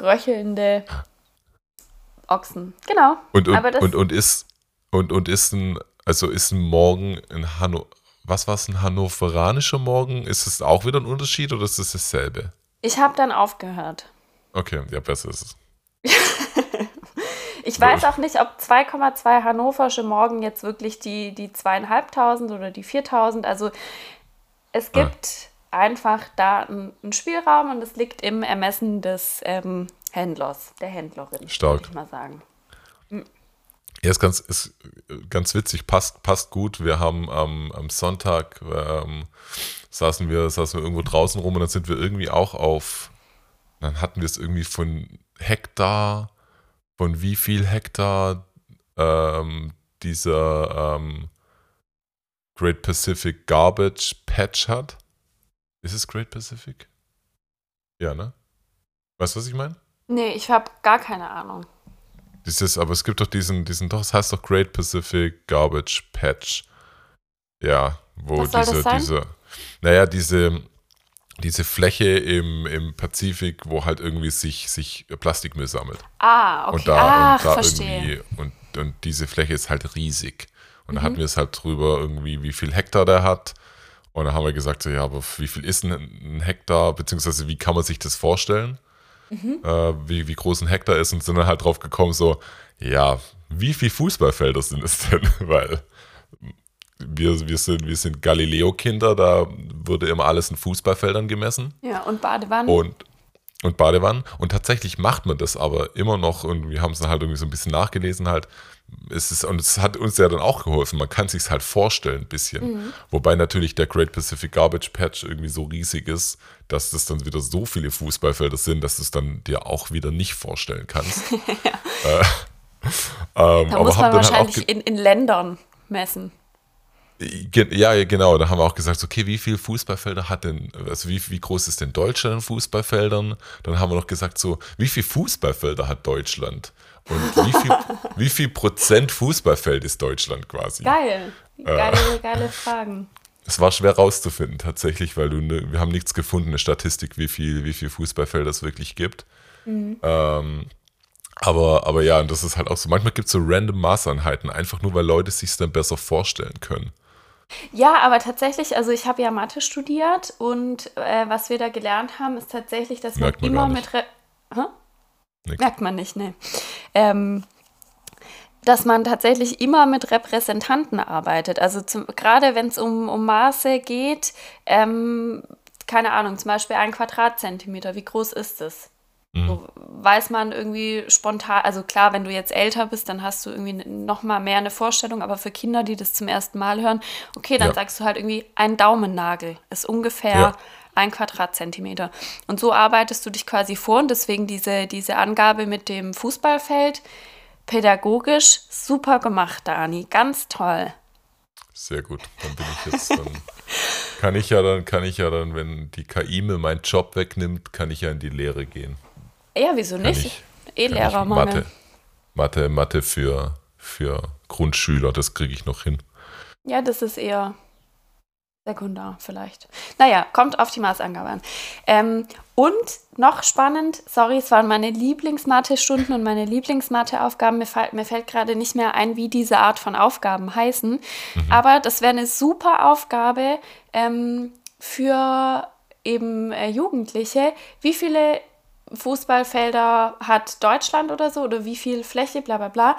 röchelnde Ochsen. Genau. Und, und, und, und ist und, und ist ein, also ist ein Morgen in Hanno. Was war es, ein hannoveranischer Morgen? Ist es auch wieder ein Unterschied oder ist es dasselbe? ich habe dann aufgehört. Okay, ja, besser ist es. <laughs> Ich weiß auch nicht, ob 2,2 hannoversche Morgen jetzt wirklich die, die zweieinhalbtausend oder die 4000. Also es Ah. gibt einfach da einen, Spielraum und es liegt im Ermessen des ähm, Händlers, der Händlerin, Stark. würde ich mal sagen. Ja, ist ganz, ist ganz witzig, passt, passt gut. Wir haben am, am Sonntag ähm, saßen, wir, saßen wir irgendwo draußen rum und dann sind wir irgendwie auch auf, dann hatten wir es irgendwie von Hektar, von wie viel Hektar ähm, dieser ähm, Great Pacific Garbage Patch hat. Ist es Great Pacific? Ja, ne? Weißt du, was ich meine? Nee, ich habe gar keine Ahnung. Dieses, aber es gibt doch diesen, diesen, doch, es heißt doch Great Pacific Garbage Patch. Ja, wo Was diese, diese, naja, diese, diese Fläche im, im Pazifik, wo halt irgendwie sich, sich Plastikmüll sammelt. Ah, okay. Und da, Ach, und da verstehe. irgendwie, und, und diese Fläche ist halt riesig. Und da Mhm. hatten wir es halt drüber, irgendwie, wie viel Hektar der hat. Und dann haben wir gesagt, so, ja, aber wie viel ist ein, ein Hektar, beziehungsweise wie kann man sich das vorstellen? Mhm. Äh, wie, wie groß ein Hektar ist und sind dann halt drauf gekommen, so, ja, wie viel Fußballfelder sind es denn? <laughs> Weil wir, wir sind, wir sind Galileo-Kinder, da wurde immer alles in Fußballfeldern gemessen Ja, und Badewannen. und, und Badewannen. Und tatsächlich macht man das aber immer noch und wir haben es dann halt irgendwie so ein bisschen nachgelesen halt. Es ist, und es hat uns ja dann auch geholfen. Man kann sich halt vorstellen ein bisschen. Wobei natürlich der Great Pacific Garbage Patch irgendwie so riesig ist, dass das dann wieder so viele Fußballfelder sind, dass du es dann dir auch wieder nicht vorstellen kannst. <laughs> äh, ähm, da aber muss man halt auch wahrscheinlich ge- in, in Ländern messen. Ja, ja, genau. Da haben wir auch gesagt, okay, wie viele Fußballfelder hat denn, also wie, wie groß ist denn Deutschland in Fußballfeldern? Dann haben wir noch gesagt, so, wie viele Fußballfelder hat Deutschland? Und wie viel, wie viel Prozent Fußballfeld ist Deutschland quasi? Geil. Äh. Geile, geile Fragen. Es war schwer rauszufinden tatsächlich, weil du ne, wir haben nichts gefunden, eine Statistik, wie viel, wie viel Fußballfelder es wirklich gibt. Ähm, aber, aber ja, und das ist halt auch so, manchmal gibt es so random Maßeinheiten, einfach nur, weil Leute sich dann besser vorstellen können. Ja, aber tatsächlich, also ich habe ja Mathe studiert und äh, was wir da gelernt haben, ist tatsächlich, dass Merkt man man immer mit. Re Hä? Nix. Merkt man nicht, ne. Ähm, dass man tatsächlich immer mit Repräsentanten arbeitet. Also zum, gerade wenn es um, um Maße geht, ähm, keine Ahnung, zum Beispiel ein Quadratzentimeter, wie groß ist es? Mhm. So weiß man irgendwie spontan, also klar, wenn du jetzt älter bist, dann hast du irgendwie noch mal mehr eine Vorstellung, aber für Kinder, die das zum ersten Mal hören, okay, dann Ja. sagst du halt irgendwie ein Daumennagel ist ungefähr Ja. Ein Quadratzentimeter. Und so arbeitest du dich quasi vor und deswegen diese, diese Angabe mit dem Fußballfeld, pädagogisch super gemacht, Dani, ganz toll. Sehr gut. Dann bin ich jetzt dann. <laughs> Kann ich ja dann, kann ich ja dann, wenn die KI mir meinen Job wegnimmt, kann ich ja in die Lehre gehen. Ja, wieso Kann nicht? eh ich Lehrermangel. Mathe, Mathe, Mathe für, für Grundschüler, das kriege ich noch hin. Ja, das ist eher sekundar vielleicht. Naja, kommt auf die Maßangabe an. Ähm, und noch spannend, sorry, es waren meine Lieblingsmathe-Stunden und meine Lieblingsmathe-Aufgaben. Mir, mir fällt gerade nicht mehr ein, wie diese Art von Aufgaben heißen. Aber das wäre eine super Aufgabe ähm, für eben äh, Jugendliche. Wie viele Fußballfelder hat Deutschland oder so? Oder wie viel Fläche, bla bla bla.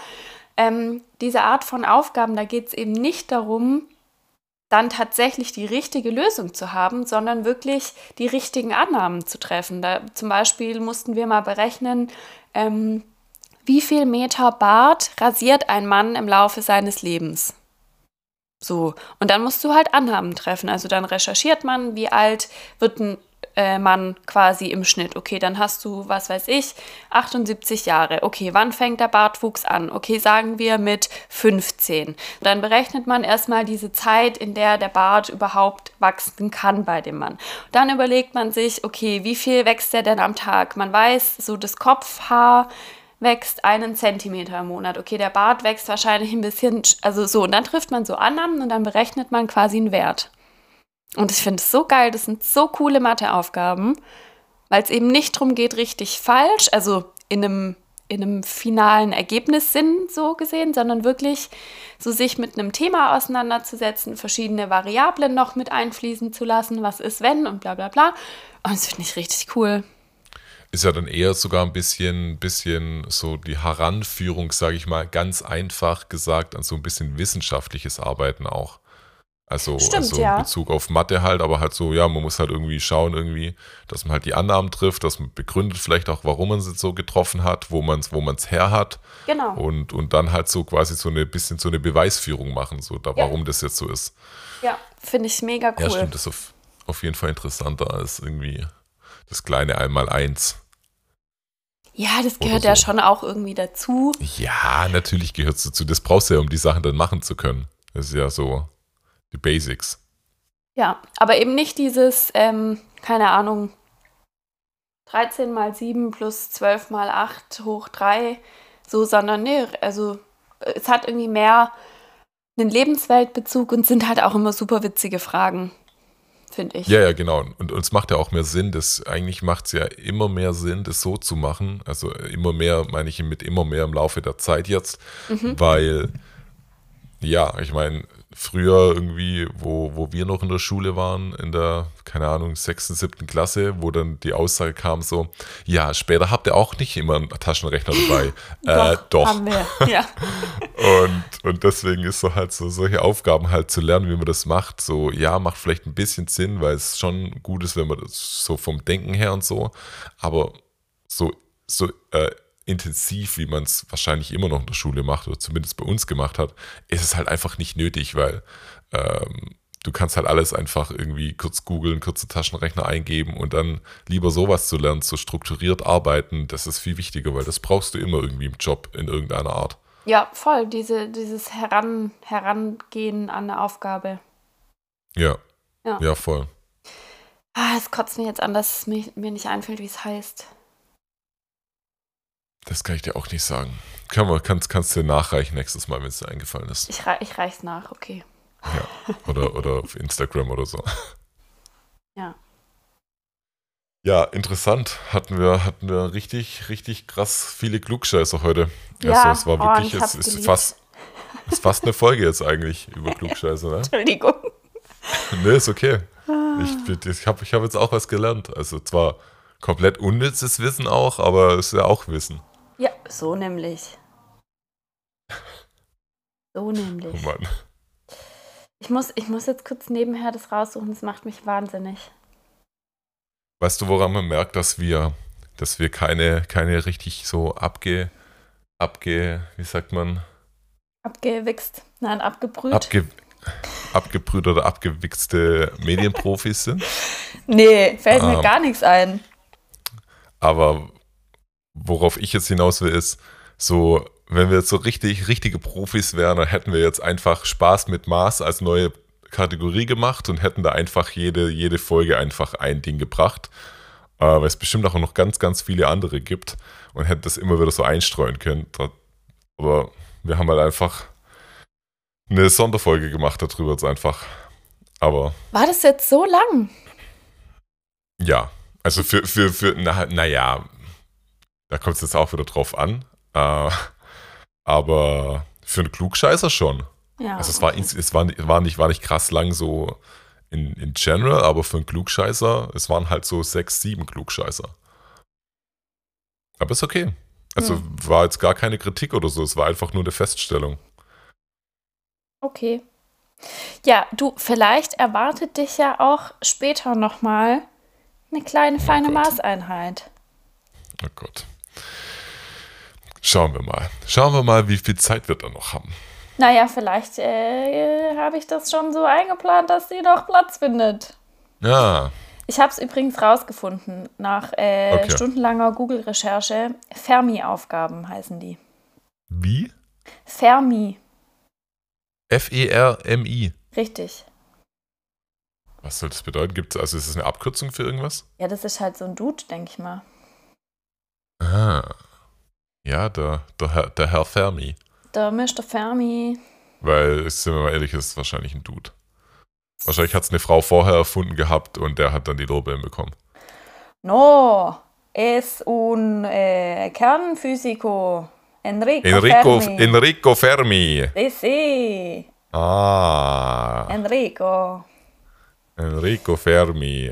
Ähm, diese Art von Aufgaben, da geht es eben nicht darum, dann tatsächlich die richtige Lösung zu haben, sondern wirklich die richtigen Annahmen zu treffen. Da, zum Beispiel mussten wir mal berechnen, ähm, wie viel Meter Bart rasiert ein Mann im Laufe seines Lebens. So, und dann musst du halt Annahmen treffen. Also dann recherchiert man, wie alt wird ein äh, Mann quasi im Schnitt. Okay, dann hast du, was weiß ich, 78 Jahre. Okay, wann fängt der Bartwuchs an? Okay, sagen wir mit 15. Dann berechnet man erstmal diese Zeit, in der der Bart überhaupt wachsen kann bei dem Mann. Dann überlegt man sich, okay, wie viel wächst der denn am Tag? Man weiß, so das Kopfhaar wächst einen Zentimeter im Monat. Okay, der Bart wächst wahrscheinlich ein bisschen, also so. Und dann trifft man so Annahmen und dann berechnet man quasi einen Wert. Und ich finde es so geil, das sind so coole Matheaufgaben, weil es eben nicht darum geht, richtig falsch, also in einem, in einem finalen Ergebnissinn so gesehen, sondern wirklich so sich mit einem Thema auseinanderzusetzen, verschiedene Variablen noch mit einfließen zu lassen, was ist wenn und bla bla bla. Und das finde ich richtig cool. Ist ja dann eher sogar ein bisschen, bisschen so die Heranführung, sage ich mal, ganz einfach gesagt, an so ein bisschen wissenschaftliches Arbeiten auch. Also, Stimmt, also in ja. Bezug auf Mathe halt, aber halt so, ja, man muss halt irgendwie schauen, irgendwie, dass man halt die Annahmen trifft, dass man begründet vielleicht auch, warum man es so getroffen hat, wo man es wo man's her hat Genau. und, und dann halt so quasi so eine bisschen so eine Beweisführung machen, so da, Ja. warum das jetzt so ist. Ja, finde ich mega cool. Ja, stimmt, das ist auf, auf jeden Fall interessanter als irgendwie das kleine Einmaleins. Ja, das gehört ja so. schon auch irgendwie dazu. Ja, natürlich gehört es dazu. Das brauchst du ja, um die Sachen dann machen zu können. Das ist ja so die Basics. Ja, aber eben nicht dieses, ähm, keine Ahnung, 13 mal 7 plus 12 mal 8 hoch 3, so, sondern nee, also es hat irgendwie mehr einen Lebensweltbezug und sind halt auch immer super witzige Fragen, finde ich. Ja, ja, genau. Und uns macht ja auch mehr Sinn. Das, eigentlich macht es ja immer mehr Sinn, das so zu machen. Also immer mehr, meine ich mit immer mehr im Laufe der Zeit jetzt. Weil, ja, ich meine, früher irgendwie, wo, wo wir noch in der Schule waren, in der, keine Ahnung, sechsten, siebten Klasse, wo dann die Aussage kam so, ja, später habt ihr auch nicht immer einen Taschenrechner dabei. <laughs> äh, doch. Haben wir. <laughs> Ja. Und, und deswegen ist so halt so solche Aufgaben halt zu lernen, wie man das macht. So, ja, macht vielleicht ein bisschen Sinn, weil es schon gut ist, wenn man das so vom Denken her und so, aber so, so äh, intensiv, wie man es wahrscheinlich immer noch in der Schule macht oder zumindest bei uns gemacht hat, ist es halt einfach nicht nötig, weil ähm, du kannst halt alles einfach irgendwie kurz googeln, kurze Taschenrechner eingeben und dann lieber sowas zu lernen, so strukturiert arbeiten, das ist viel wichtiger, weil das brauchst du immer irgendwie im Job in irgendeiner Art. ja, voll, diese, dieses Heran, Herangehen an eine Aufgabe. Ja. Ja. Ja, voll. Ah, es kotzt mir jetzt an, dass es mir, mir nicht einfällt, wie es heißt. Das kann ich dir auch nicht sagen. Kann man, kannst, kannst du dir nachreichen nächstes Mal, wenn es dir eingefallen ist. Ich, rei ich reich's nach, okay. Ja. Oder, oder auf Instagram oder so. Ja. Ja, interessant. Hatten wir, hatten wir richtig, richtig krass viele Klugscheißer heute. Ja, also es war oh, wirklich, ich es ist geliebt. fast, ist fast eine Folge jetzt eigentlich über Klugscheißer, ne? Entschuldigung. <laughs> Nee, ist okay. Ich, ich habe ich hab jetzt auch was gelernt. Also zwar komplett unnützes Wissen auch, aber es ist ja auch Wissen. Ja, so nämlich. So Oh nämlich. Mann. Ich muss, ich muss jetzt kurz nebenher das raussuchen, das macht mich wahnsinnig. Weißt du, woran man merkt, dass wir, dass wir keine, keine richtig so abge, abge, wie sagt man? Abgewichst. Nein, abgebrüht. Abge, abgebrüht oder abgewichste Medienprofis sind. <laughs> Nee, fällt mir Ähm. gar nichts ein. Aber worauf ich jetzt hinaus will, ist so, wenn wir jetzt so richtig, richtige Profis wären, dann hätten wir jetzt einfach Spaß mit Maß als neue Kategorie gemacht und hätten da einfach jede, jede Folge einfach ein Ding gebracht. Äh, weil es bestimmt auch noch ganz, ganz viele andere gibt und hätten das immer wieder so einstreuen können. Aber wir haben halt einfach eine Sonderfolge gemacht darüber jetzt einfach. Aber War das jetzt so lang? Ja, also für, für, für na, naja, da kommt es jetzt auch wieder drauf an. Äh, aber für einen Klugscheißer schon. Ja. Also es war, es war, nicht- war, nicht, war nicht krass lang so in, in general, aber für einen Klugscheißer, es waren halt so sechs, sieben Klugscheißer. Aber ist okay. Also Hm. war jetzt gar keine Kritik oder so, es war einfach nur eine Feststellung. Okay. Ja, du, vielleicht erwartet dich ja auch später nochmal eine kleine feine Gott. Maßeinheit. Oh Gott. Schauen wir mal. Schauen wir mal, wie viel Zeit wir da noch haben. Naja, vielleicht äh, habe ich das schon so eingeplant, dass sie noch Platz findet. Ja, Ich habe es übrigens rausgefunden nach äh, Okay. stundenlanger Google-Recherche. Fermi-Aufgaben heißen die. wie? Fermi, F-E-R-M-I. richtig. Was soll das bedeuten? Gibt's, also ist das eine Abkürzung für irgendwas? Ja, das ist halt so ein Dude, denke ich mal. Ah. Ja, der, der, Herr, der Herr Fermi. Der Mr. Fermi. Weil, sind wir mal ehrlich, ist wahrscheinlich ein Dude. Wahrscheinlich hat es eine Frau vorher erfunden gehabt und der hat dann die Lorbeeren bekommen. No, es un eh, Kernfisico. Enrico, Enrico, Fermi. Enrico Fermi. Sì, sì, Ah, Enrico. Enrico Fermi.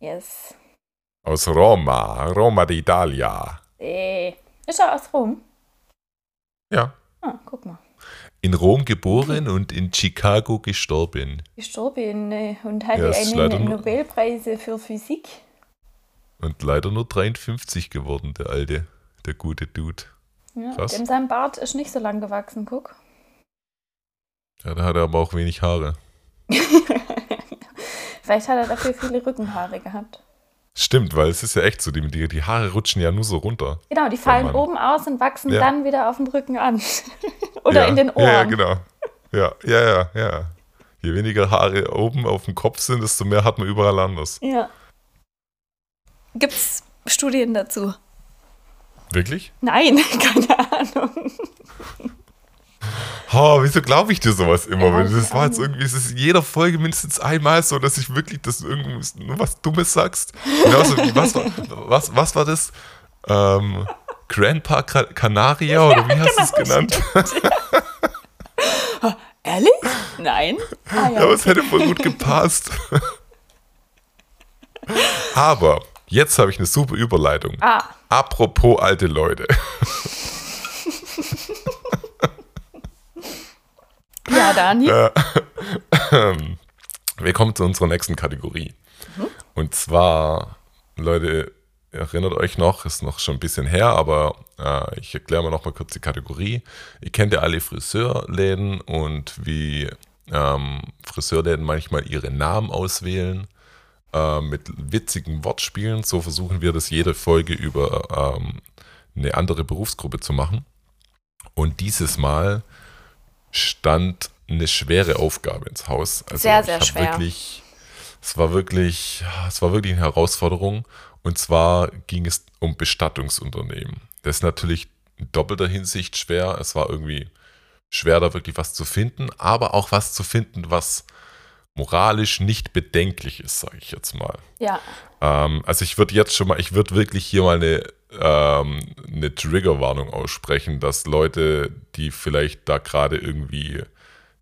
Yes. Aus Roma, Roma d'Italia. Sì. Ist er aus Rom? Ja. Ah, guck mal. In Rom geboren und in Chicago gestorben. Gestorben äh, und hatte Ja, einen Nobelpreise für Physik. Und leider nur 53 geworden, der alte, der gute Dude. Ja, Krass. dem sein Bart ist nicht so lang gewachsen, guck. Ja, da hat er aber auch wenig Haare. <laughs> Vielleicht hat er dafür viele Rückenhaare gehabt. Stimmt, weil es ist ja echt so, die, die, die Haare rutschen ja nur so runter. Genau, die fallen Mann. oben aus und wachsen Ja. dann wieder auf dem Rücken an. <laughs> Oder ja, in den Ohren. Ja, ja, genau. Ja, ja, ja, ja. Je weniger Haare oben auf dem Kopf sind, desto mehr hat man überall anders. Ja. Gibt's Studien dazu? Wirklich? Nein, <laughs> keine Ahnung. Oh, wieso glaube ich dir sowas immer? Ja, das war jetzt irgendwie, es ist in jeder Folge mindestens einmal so, dass ich wirklich das irgendwie nur was Dummes sagst. Genauso wie, was war, was, was war das? Ähm, Grandpa Ca- Canaria <laughs> oder wie hast du es genau, genannt? <laughs> Ehrlich? Nein? Ah, Ja, aber es hätte voll gut gepasst. <laughs> Aber jetzt habe ich eine super Überleitung. Ah, Apropos alte Leute. Ja, Dani. <laughs> Wir kommen zu unserer nächsten Kategorie. Und zwar, Leute, erinnert euch noch, ist noch schon ein bisschen her, aber äh, ich erkläre mal noch mal kurz die Kategorie. Ihr kennt ja alle Friseurläden und wie ähm, Friseurläden manchmal ihre Namen auswählen äh, mit witzigen Wortspielen. So versuchen wir das jede Folge über ähm, eine andere Berufsgruppe zu machen. Und dieses Mal stand eine schwere Aufgabe ins Haus. Also Sehr, sehr schwer. Wirklich, es war wirklich, es war wirklich eine Herausforderung. Und zwar ging es um Bestattungsunternehmen. Das ist natürlich in doppelter Hinsicht schwer. Es war irgendwie schwer, da wirklich was zu finden, aber auch was zu finden, was moralisch nicht bedenklich ist, sage ich jetzt mal. Ja, Ähm, also ich würde jetzt schon mal, ich würde wirklich hier mal eine, ähm, eine Triggerwarnung aussprechen, dass Leute, die vielleicht da gerade irgendwie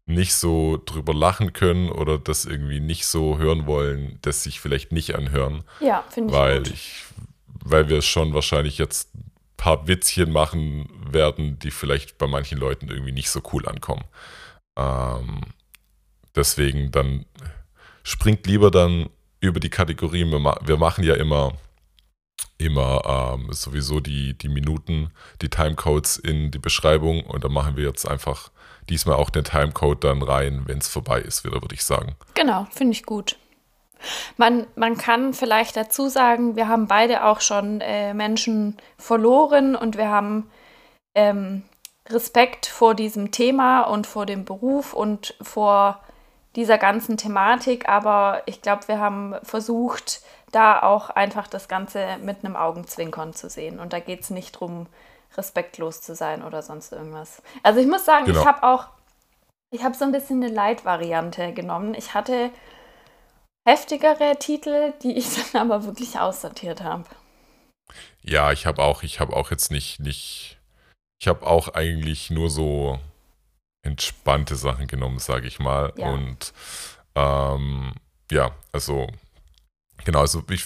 nicht so drüber lachen können oder das irgendwie nicht so hören wollen, das sich vielleicht nicht anhören, ja, finde ich weil gut. ich, weil wir schon wahrscheinlich jetzt ein paar Witzchen machen werden, die vielleicht bei manchen Leuten irgendwie nicht so cool ankommen. Ähm, deswegen dann springt lieber dann über die Kategorien. Wir, ma wir machen ja immer, immer ähm, sowieso die, die Minuten, die Timecodes in die Beschreibung und dann machen wir jetzt einfach diesmal auch den Timecode dann rein, wenn es vorbei ist, wieder, würde ich sagen. Genau, finde ich gut. Man, man kann vielleicht dazu sagen, wir haben beide auch schon äh, Menschen verloren und wir haben ähm, Respekt vor diesem Thema und vor dem Beruf und vor dieser ganzen Thematik, aber ich glaube, wir haben versucht, da auch einfach das Ganze mit einem Augenzwinkern zu sehen. Und da geht es nicht darum, respektlos zu sein oder sonst irgendwas. Also ich muss sagen, genau. ich habe auch, ich habe so ein bisschen eine Light-Variante genommen. Ich hatte heftigere Titel, die ich <laughs> dann aber wirklich aussortiert habe. Ja, ich habe auch, ich habe auch jetzt nicht, nicht, ich habe auch eigentlich nur so entspannte Sachen genommen, sage ich mal. Ja. Und ähm, ja, also genau, also ich,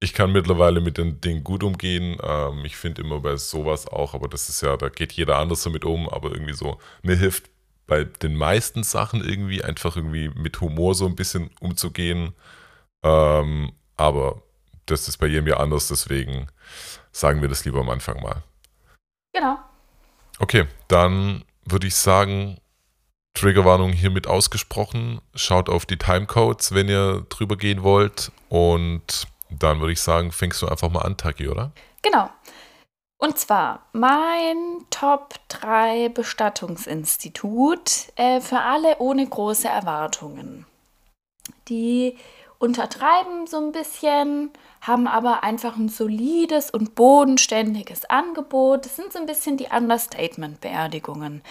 ich kann mittlerweile mit den Dingen gut umgehen. Ähm, ich finde immer bei sowas auch, aber das ist ja, da geht jeder anders damit um, aber irgendwie so, mir hilft bei den meisten Sachen irgendwie einfach irgendwie mit Humor so ein bisschen umzugehen. Ähm, aber das ist bei jedem ja anders, deswegen sagen wir das lieber am Anfang mal. Genau. Okay, dann würde ich sagen, Triggerwarnung hiermit ausgesprochen. Schaut auf die Timecodes, wenn ihr drüber gehen wollt. Und dann würde ich sagen, fängst du einfach mal an, Taki, oder? Genau. Und zwar mein Top 3 Bestattungsinstitut äh, für alle ohne große Erwartungen. Die untertreiben so ein bisschen, haben aber einfach ein solides und bodenständiges Angebot. Das sind so ein bisschen die Understatement-Beerdigungen.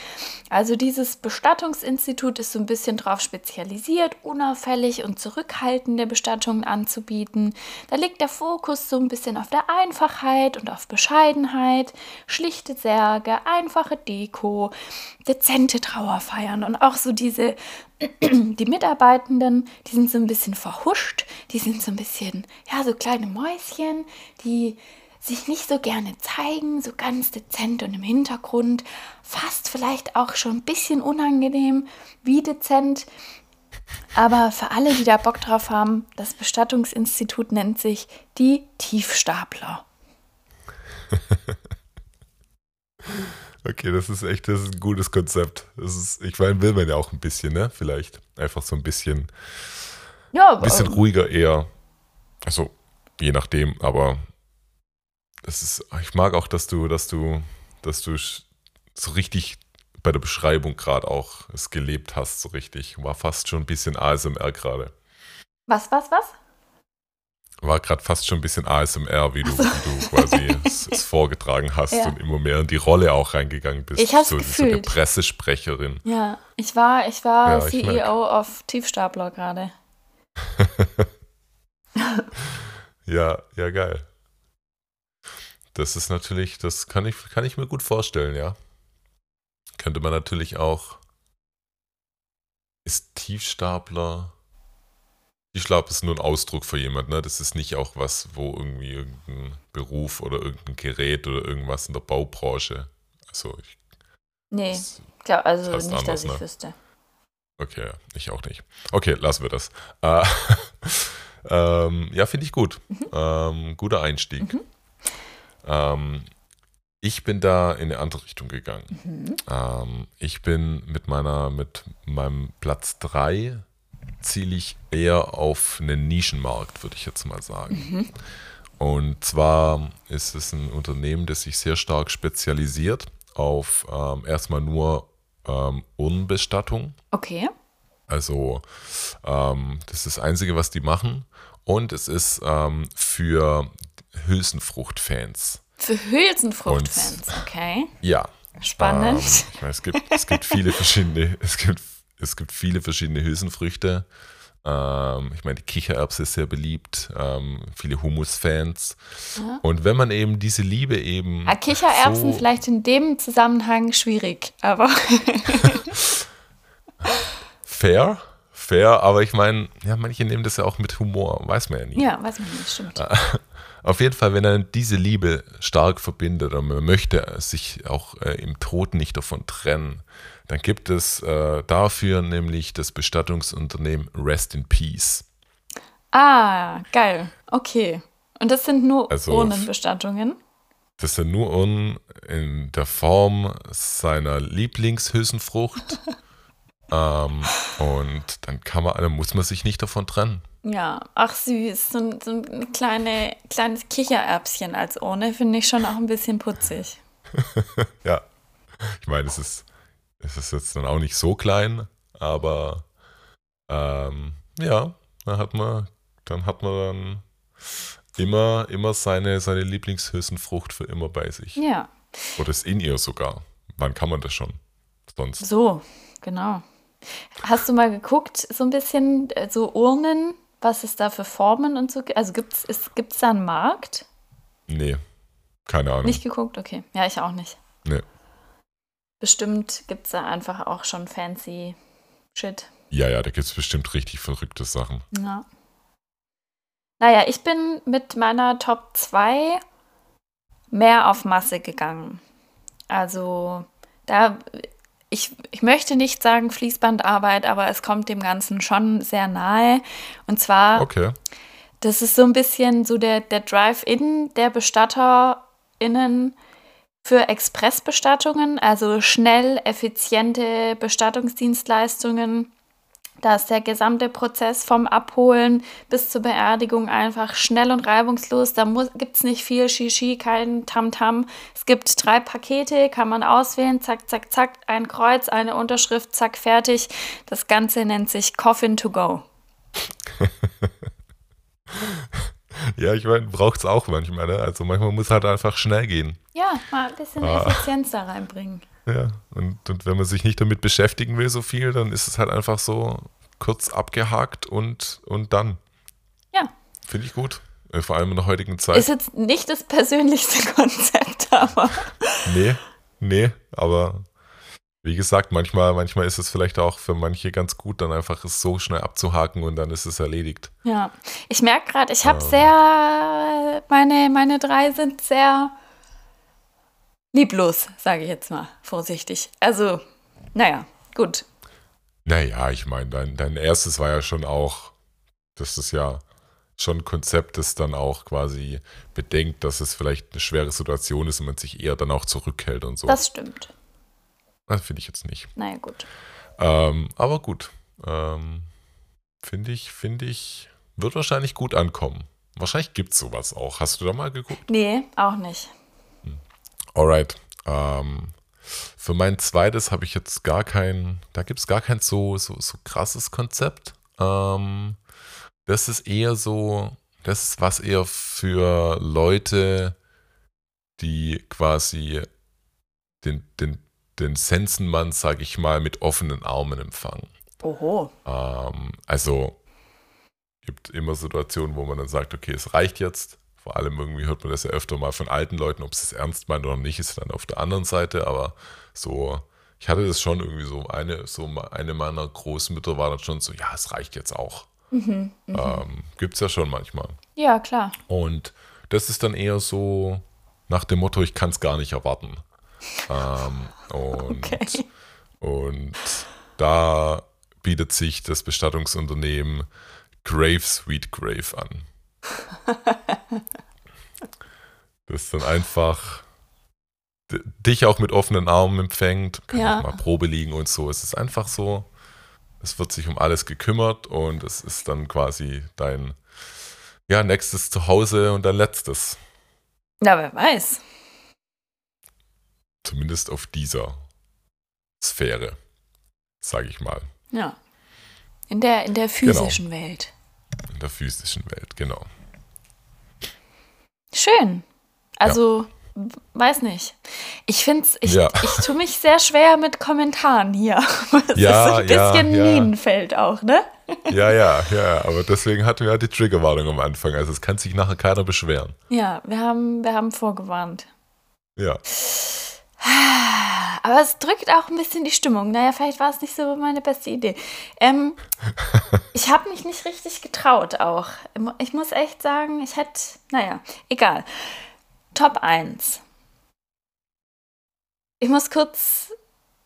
Also dieses Bestattungsinstitut ist so ein bisschen darauf spezialisiert, unauffällig und zurückhaltende Bestattungen anzubieten. Da liegt der Fokus so ein bisschen auf der Einfachheit und auf Bescheidenheit, schlichte Särge, einfache Deko, dezente Trauerfeiern und auch so diese <clears throat> die Mitarbeitenden, die sind so ein bisschen verhuscht, die sind so ein bisschen, ja, so kleine Mäuschen, die sich nicht so gerne zeigen, so ganz dezent und im Hintergrund, fast vielleicht auch schon ein bisschen unangenehm, wie dezent. Aber für alle, die da Bock drauf haben, das Bestattungsinstitut nennt sich die Tiefstapler. <laughs> Okay, das ist echt, das ist ein gutes Konzept. Das ist, ich meine, will man ja auch ein bisschen, ne? Vielleicht einfach so ein bisschen, ja, ein bisschen ruhiger eher. Also, je nachdem, aber das ist, ich mag auch, dass du, dass du, dass du so richtig bei der Beschreibung gerade auch es gelebt hast, so richtig. War fast schon ein bisschen ASMR gerade. Was, was, was? War gerade fast schon ein bisschen ASMR, wie du, so. wie du quasi <laughs> es, es, vorgetragen hast ja. und immer mehr in die Rolle auch reingegangen bist. Ich hab's so, gefühlt. so eine Pressesprecherin. Ja, ich war, ich war ja, CEO ich auf Tiefstapler gerade. <laughs> ja, ja, geil. Das ist natürlich, das kann ich, kann ich mir gut vorstellen, ja. Könnte man natürlich auch. Ist Tiefstapler ich glaube, es ist nur ein Ausdruck für jemanden. Ne? Das ist nicht auch was, wo irgendwie irgendein Beruf oder irgendein Gerät oder irgendwas in der Baubranche. Also ich. Nee, klar, also das heißt nicht, anders, dass ich ne? wüsste. Okay, ich auch nicht. Okay, lassen wir das. Äh, <laughs> ähm, ja, finde ich gut. Mhm. Ähm, guter Einstieg. Mhm. Ähm, ich bin da in eine andere Richtung gegangen. Mhm. Ähm, ich bin mit meiner, mit meinem Platz 3 ziele ich eher auf einen Nischenmarkt, würde ich jetzt mal sagen. Mhm. Und zwar ist es ein Unternehmen, das sich sehr stark spezialisiert auf ähm, erstmal nur ähm, Urnenbestattung. Okay. Also ähm, das ist das Einzige, was die machen. Und es ist ähm, für Hülsenfrucht-Fans. Für Hülsenfrucht-Fans, okay. Ja. Spannend. Ähm, ich meine, es gibt, es gibt viele verschiedene, <laughs> es gibt es gibt viele verschiedene Hülsenfrüchte. Ähm, ich meine, die Kichererbse ist sehr beliebt, ähm, viele Hummus-Fans. Ja. Und wenn man eben diese Liebe eben. Ja, Kichererbsen so vielleicht in dem Zusammenhang schwierig, aber. <laughs> fair, fair, aber ich meine, ja, manche nehmen das ja auch mit Humor, weiß man ja nie. Ja, weiß man nicht, stimmt. <laughs> Auf jeden Fall, wenn er diese Liebe stark verbindet und man möchte sich auch äh, im Tod nicht davon trennen, dann gibt es äh, dafür nämlich das Bestattungsunternehmen Rest in Peace. Ah, geil. Okay. Und das sind nur Also- Urnenbestattungen? Das sind nur Urnen in der Form seiner Lieblingshülsenfrucht. <laughs> ähm, und dann kann man, dann muss man sich nicht davon trennen. Ja, ach süß. So, ein- so ein kleine, kleines Kichererbschen als Urne finde ich schon auch ein bisschen putzig. <laughs> Ja. Ich meine, es ist, es ist jetzt dann auch nicht so klein, aber ähm, ja, dann hat man, dann hat man dann immer, immer seine, seine Lieblingshülsenfrucht für immer bei sich. Ja, Oder ist in ihr sogar. Wann kann man das schon? Sonst. so, genau. Hast du mal geguckt, so ein bisschen, äh, so Urnen, was es da für Formen und so gibt? Also gibt es gibt's da einen Markt? Nee. Keine Ahnung. Nicht geguckt? Okay. Ja, ich auch nicht. Nee. Bestimmt gibt es da einfach auch schon fancy Shit. Ja, ja, da gibt es bestimmt richtig verrückte Sachen. Ja. Naja, ich bin mit meiner Top 2 mehr auf Masse gegangen. Also, da, ich, ich möchte nicht sagen Fließbandarbeit, aber es kommt dem Ganzen schon sehr nahe. Und zwar, Okay. das ist so ein bisschen so der, der Drive-In der BestatterInnen für Expressbestattungen, also schnell, effiziente Bestattungsdienstleistungen. Da ist der gesamte Prozess vom Abholen bis zur Beerdigung einfach schnell und reibungslos. Da gibt es nicht viel Shishi, kein Tamtam. Es gibt drei Pakete, kann man auswählen, zack, zack, zack, ein Kreuz, eine Unterschrift, zack, fertig. Das Ganze nennt sich Coffin to go. <laughs> Ja, ich meine, braucht es auch manchmal. Ne? Also manchmal muss halt einfach schnell gehen. Ja, mal ein bisschen Ah. Effizienz da reinbringen. Ja. Und, und wenn man sich nicht damit beschäftigen will so viel, dann ist es halt einfach so kurz abgehakt und, und dann. Ja. Finde ich gut. Äh, Vor allem in der heutigen Zeit. Ist jetzt nicht das persönlichste <laughs> Konzept, aber Nee, nee, aber wie gesagt, manchmal, manchmal ist es vielleicht auch für manche ganz gut, dann einfach es so schnell abzuhaken und dann ist es erledigt. ja. Ich merke gerade, ich habe Ähm. sehr, meine, meine drei sind sehr lieblos, sage ich jetzt mal vorsichtig. Also, naja, gut. Naja, ich meine, dein, dein erstes war ja schon auch, das ist ja schon ein Konzept, das dann auch quasi bedenkt, dass es vielleicht eine schwere Situation ist und man sich eher dann auch zurückhält und so. Das stimmt. Das finde ich jetzt nicht. Naja, gut. Ähm, aber gut. Ähm, finde ich, finde ich, wird wahrscheinlich gut ankommen. Wahrscheinlich gibt es sowas auch. Hast du da mal geguckt? Nee, auch nicht. Alright. Ähm, für mein zweites habe ich jetzt gar kein, da gibt es gar kein so, so, so krasses Konzept. Ähm, das ist eher so, das ist was eher für Leute, die quasi den, den, den Sensenmann, sage ich mal, mit offenen Armen empfangen. Oho. Ähm, also gibt immer Situationen, wo man dann sagt, okay, es reicht jetzt. Vor allem irgendwie hört man das ja öfter mal von alten Leuten, ob sie es ernst meinen oder nicht, ist dann auf der anderen Seite. Aber so, ich hatte das schon irgendwie so, eine, so eine meiner Großmütter war dann schon so, ja, es reicht jetzt auch. Mhm, Ähm, Gibt es ja schon manchmal. Ja, klar. Und das ist dann eher so nach dem Motto, ich kann es gar nicht erwarten. Ähm, <laughs> und, Okay. und da bietet sich das Bestattungsunternehmen Grave Sweet Grave an. <laughs> Das dann einfach dich auch mit offenen Armen empfängt, kann Ja. auch mal Probe liegen und so. Es ist einfach so, es wird sich um alles gekümmert und es ist dann quasi dein ja, nächstes Zuhause und dein letztes. Na, wer weiß. Zumindest auf dieser Sphäre, sage ich mal. Ja. In der, in der physischen Welt. In der physischen Welt, genau. Schön. Also, w- weiß nicht. Ich finde ich, Ja. ich tue mich sehr schwer mit Kommentaren hier. <laughs> Es Ja, ist ein ja, bisschen ja. Minenfeld auch, ne? Ja, ja, ja, aber deswegen hatten wir ja die Triggerwarnung am Anfang. Also es kann sich nachher keiner beschweren. Ja, wir haben, wir haben vorgewarnt. Ja. <sighs> Aber es drückt auch ein bisschen die Stimmung. Naja, vielleicht war es nicht so meine beste Idee. Ähm, <laughs> ich habe mich nicht richtig getraut auch. Ich muss echt sagen, ich hätte, naja, egal. Top 1. Ich muss kurz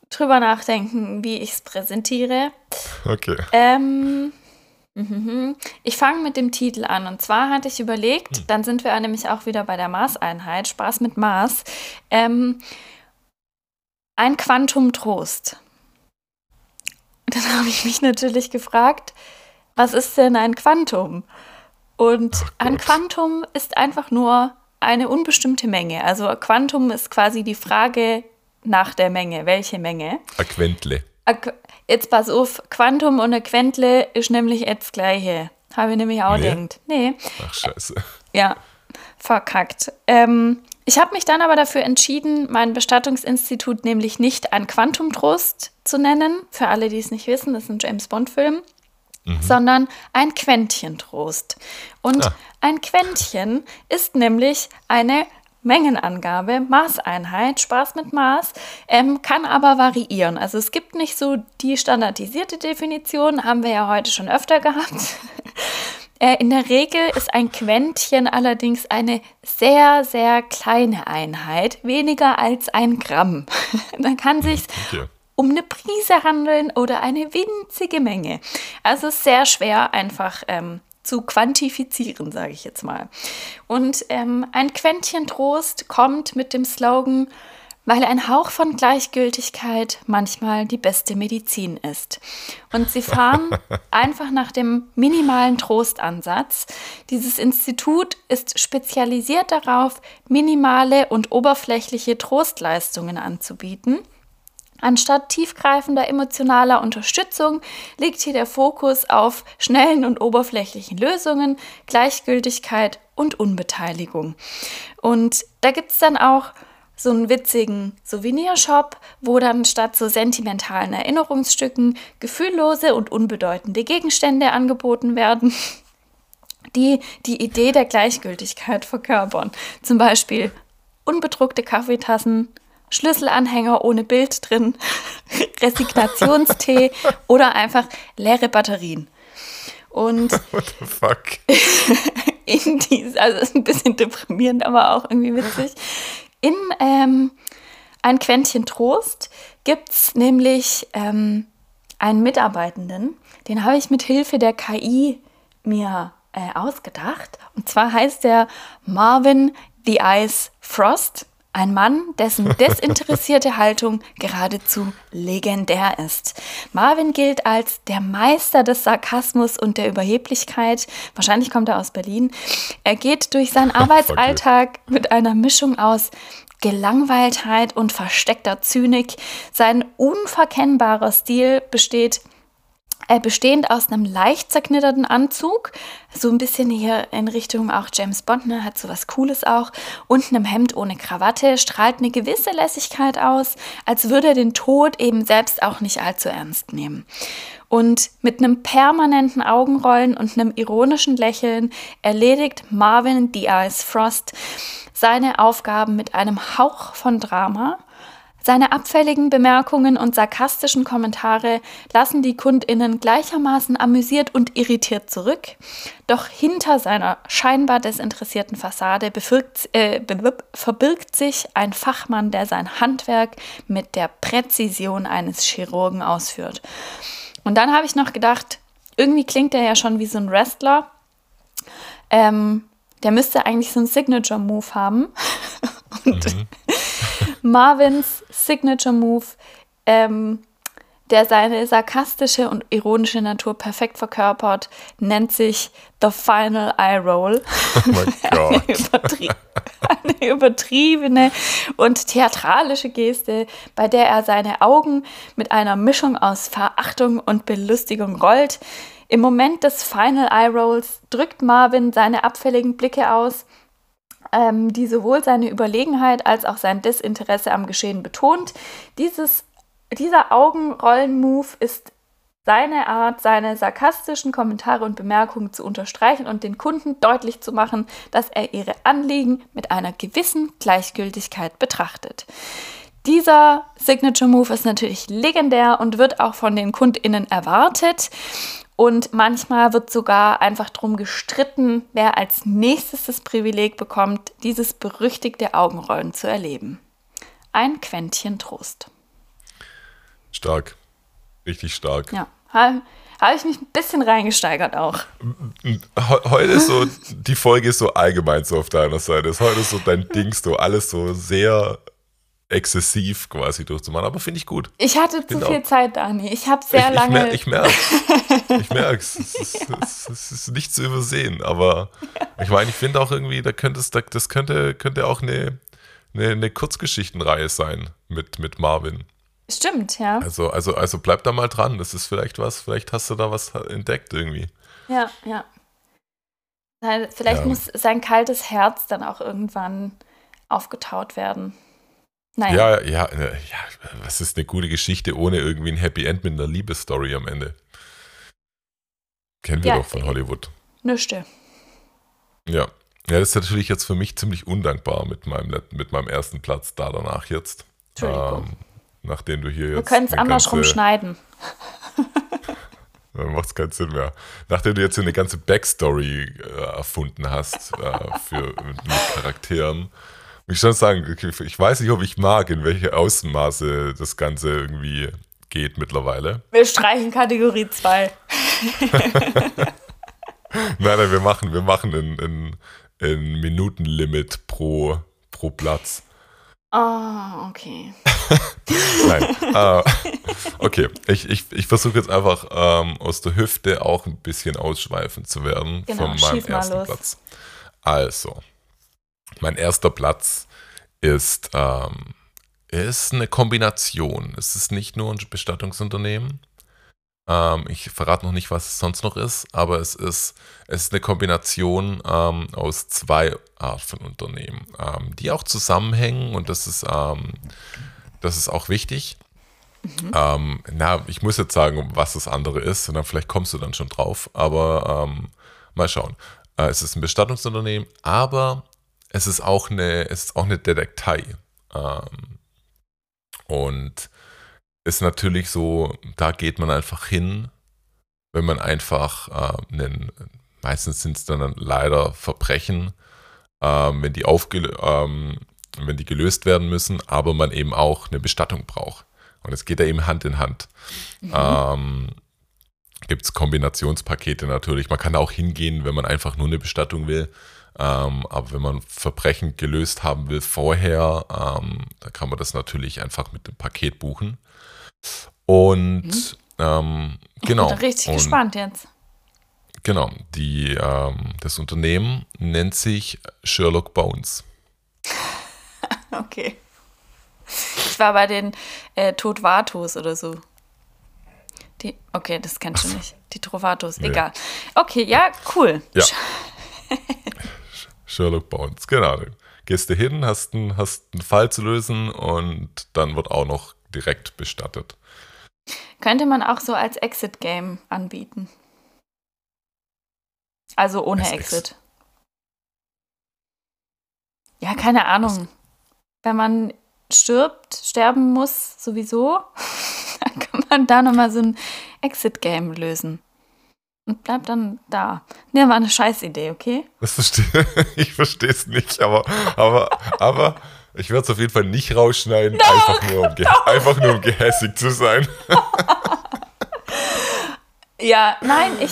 drüber nachdenken, wie ich es präsentiere. Okay. Ähm, Mhm. Ich fange mit dem Titel an. Und zwar hatte ich überlegt, hm. dann sind wir nämlich auch wieder bei der Maßeinheit, Spaß mit Maß. Ähm, ein Quantum Trost. Dann habe ich mich natürlich gefragt, was ist denn ein Quantum? Und ein Quantum ist einfach nur eine unbestimmte Menge. Also Quantum ist quasi die Frage nach der Menge. Welche Menge? Ein Quentle. Jetzt pass auf, Quantum und ein Quentle ist nämlich jetzt gleiche. Habe ich nämlich auch nee. gedacht. Nee. Ach, scheiße. Ja, verkackt. Ähm, ich habe mich dann aber dafür entschieden, mein Bestattungsinstitut nämlich nicht ein Quantumtrost zu nennen. Für alle, die es nicht wissen, das ist ein James Bond-Film. Mhm. Sondern ein Quäntchentrost. Und ah. ein Quäntchen ist nämlich eine Mengenangabe, Maßeinheit, Spaß mit Maß, ähm, kann aber variieren. Also es gibt nicht so die standardisierte Definition, haben wir ja heute schon öfter gehabt. <laughs> äh, in der Regel ist ein Quäntchen allerdings eine sehr, sehr kleine Einheit, weniger als ein Gramm. <laughs> Man kann sich okay. um eine Prise handeln oder eine winzige Menge. Also sehr schwer einfach ähm, zu quantifizieren, sage ich jetzt mal. Und ähm, ein Quäntchen Trost kommt mit dem Slogan, weil ein Hauch von Gleichgültigkeit manchmal die beste Medizin ist. Und sie fahren <laughs> einfach nach dem minimalen Trostansatz. Dieses Institut ist spezialisiert darauf, minimale und oberflächliche Trostleistungen anzubieten. Anstatt tiefgreifender emotionaler Unterstützung liegt hier der Fokus auf schnellen und oberflächlichen Lösungen, Gleichgültigkeit und Unbeteiligung. Und da gibt es dann auch so einen witzigen Souvenirshop, wo dann statt so sentimentalen Erinnerungsstücken gefühllose und unbedeutende Gegenstände angeboten werden, <laughs> die die Idee der Gleichgültigkeit verkörpern. Zum Beispiel unbedruckte Kaffeetassen, Schlüsselanhänger ohne Bild drin, <laughs> Resignationstee <laughs> oder einfach leere Batterien. Und What the fuck? in dies, also ist ein bisschen deprimierend, aber auch irgendwie witzig. In ähm, ein Quäntchen Trost gibt es nämlich ähm, einen Mitarbeitenden, den habe ich mit Hilfe der KI mir äh, ausgedacht. Und zwar heißt der Marvin The Ice Frost. Ein Mann, dessen desinteressierte <laughs> Haltung geradezu legendär ist. Marvin gilt als der Meister des Sarkasmus und der Überheblichkeit. Wahrscheinlich kommt er aus Berlin. Er geht durch seinen <laughs> Arbeitsalltag mit einer Mischung aus Gelangweiltheit und versteckter Zynik. Sein unverkennbarer Stil besteht bestehend aus einem leicht zerknitterten Anzug, so ein bisschen hier in Richtung auch James Bond, ne, hat so was Cooles auch, und einem Hemd ohne Krawatte, strahlt eine gewisse Lässigkeit aus, als würde er den Tod eben selbst auch nicht allzu ernst nehmen. Und mit einem permanenten Augenrollen und einem ironischen Lächeln erledigt Marvin The Ice Frost seine Aufgaben mit einem Hauch von Drama seine abfälligen Bemerkungen und sarkastischen Kommentare lassen die Kundinnen gleichermaßen amüsiert und irritiert zurück. Doch hinter seiner scheinbar desinteressierten Fassade befirkt, äh, verbirgt sich ein Fachmann, der sein Handwerk mit der Präzision eines Chirurgen ausführt. Und dann habe ich noch gedacht, irgendwie klingt er ja schon wie so ein Wrestler. Ähm, der müsste eigentlich so einen Signature-Move haben. <laughs> und mhm. <laughs> Marvins Signature Move, ähm, der seine sarkastische und ironische Natur perfekt verkörpert, nennt sich The Final Eye Roll. Oh <laughs> eine, übertrie eine übertriebene und theatralische Geste, bei der er seine Augen mit einer Mischung aus Verachtung und Belustigung rollt. Im Moment des Final Eye Rolls drückt Marvin seine abfälligen Blicke aus ähm, die sowohl seine Überlegenheit als auch sein Desinteresse am Geschehen betont. Dieses, dieser Augenrollen-Move ist seine Art, seine sarkastischen Kommentare und Bemerkungen zu unterstreichen und den Kunden deutlich zu machen, dass er ihre Anliegen mit einer gewissen Gleichgültigkeit betrachtet. Dieser Signature Move ist natürlich legendär und wird auch von den KundInnen erwartet. Und manchmal wird sogar einfach darum gestritten, wer als nächstes das Privileg bekommt, dieses berüchtigte Augenrollen zu erleben. Ein Quäntchen Trost. Stark. Richtig stark. Ja. Habe habe ich mich ein bisschen reingesteigert auch. Heute ist so, die Folge ist so allgemein so auf deiner Seite. Heute ist so dein Ding, so alles so sehr exzessiv quasi durchzumachen, aber finde ich gut. Ich hatte zu viel auch. Zeit, Dani. Ich habe sehr ich, lange. Ich, mer ich merke <laughs> Ich merke es. Es, es, es ist nicht zu übersehen, aber ich meine, ich finde auch irgendwie, da könnte es, das könnte, könnte auch eine, eine, eine Kurzgeschichtenreihe sein mit, mit Marvin. Stimmt, ja. Also, also, also bleib da mal dran. Das ist vielleicht was, vielleicht hast du da was entdeckt irgendwie. Ja, ja. Vielleicht ja. muss sein kaltes Herz dann auch irgendwann aufgetaut werden. Naja. Ja, ja, ja, was ist eine gute Geschichte ohne irgendwie ein Happy End mit einer Liebesstory am Ende? Kennen wir ja, doch von Hollywood. Nüchte. Ja. Ja, das ist natürlich jetzt für mich ziemlich undankbar mit meinem, mit meinem ersten Platz da danach jetzt. Entschuldigung. Ähm, nachdem du hier jetzt. Wir können es andersrum ganze, schneiden. Dann <laughs> macht es keinen Sinn mehr. Nachdem du jetzt hier eine ganze Backstory äh, erfunden hast äh, für, mit, mit Charakteren, ich schon sagen, ich weiß nicht, ob ich mag, in welche Außenmaße das Ganze irgendwie geht mittlerweile. Wir streichen Kategorie 2. <laughs> nein, nein, wir machen, wir machen ein, ein, ein Minutenlimit pro, pro Platz. Oh, okay. <laughs> Nein. Uh, okay, ich, ich, ich versuche jetzt einfach ähm, aus der Hüfte auch ein bisschen ausschweifend zu werden genau, von meinem ersten Platz. Also, mein erster Platz ist, ähm, ist eine Kombination. Es ist nicht nur ein Bestattungsunternehmen. Ähm, ich verrate noch nicht, was es sonst noch ist, aber es ist, es ist eine Kombination ähm, aus zwei Arten von Unternehmen, ähm, die auch zusammenhängen und das ist, ähm, das ist auch wichtig. Mhm. Ähm, na, ich muss jetzt sagen, was das andere ist, und dann vielleicht kommst du dann schon drauf, aber ähm, mal schauen. Äh, es ist ein Bestattungsunternehmen, aber es ist auch eine, es ist auch eine Detektei. Ähm, und ist natürlich so, da geht man einfach hin, wenn man einfach äh, einen, meistens sind es dann leider Verbrechen, äh, wenn, die aufge, ähm, wenn die gelöst werden müssen, aber man eben auch eine Bestattung braucht. Und es geht ja eben Hand in Hand. Mhm. Ähm, Gibt es Kombinationspakete natürlich. Man kann auch hingehen, wenn man einfach nur eine Bestattung will. Ähm, aber wenn man Verbrechen gelöst haben will vorher, ähm, dann kann man das natürlich einfach mit dem Paket buchen. Und mhm. ähm, genau. Ich bin richtig und, gespannt jetzt. Genau. Die, ähm, das Unternehmen nennt sich Sherlock Bones. <laughs> okay. Ich war bei den äh, Todvatos oder so. Die, okay, das kennst du nicht. Die Trovatos, nee. egal. Okay, ja, cool. Ja. <laughs> Sherlock Bones, genau. Gehst du hin, hast einen, hast einen Fall zu lösen und dann wird auch noch direkt bestattet. Könnte man auch so als Exit-Game anbieten. Also ohne Exit. Ex ja, keine Ahnung. Wenn man stirbt, sterben muss, sowieso, <laughs> dann kann man da nochmal so ein Exit-Game lösen und bleib dann da. Ne, war eine Scheißidee, okay? Das verstehe <laughs> ich verstehe es nicht, aber, aber, aber ich werde es auf jeden Fall nicht rausschneiden, doch, einfach, nur, um einfach nur um gehässig zu sein. <laughs> ja, nein, ich.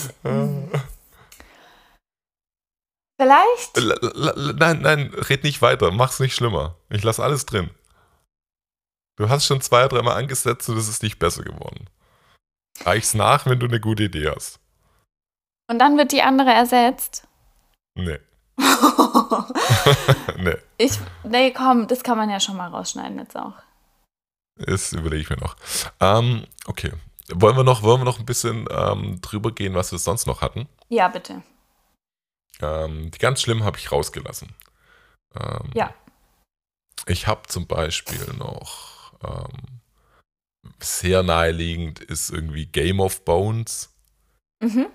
Vielleicht? L nein, nein, red nicht weiter, mach's nicht schlimmer. Ich lasse alles drin. Du hast schon zwei, dreimal angesetzt und es ist nicht besser geworden. Reich's nach, wenn du eine gute Idee hast. Und dann wird die andere ersetzt? Nee. <laughs> nee. Ich, nee, komm, das kann man ja schon mal rausschneiden jetzt auch. Das überlege ich mir noch. Ähm, okay. Wollen wir noch, wollen wir noch ein bisschen ähm, drüber gehen, was wir sonst noch hatten? Ja, bitte. Ähm, die ganz schlimm habe ich rausgelassen. Ähm, ja. Ich habe zum Beispiel noch ähm, sehr naheliegend ist irgendwie Game of Bones. Mhm.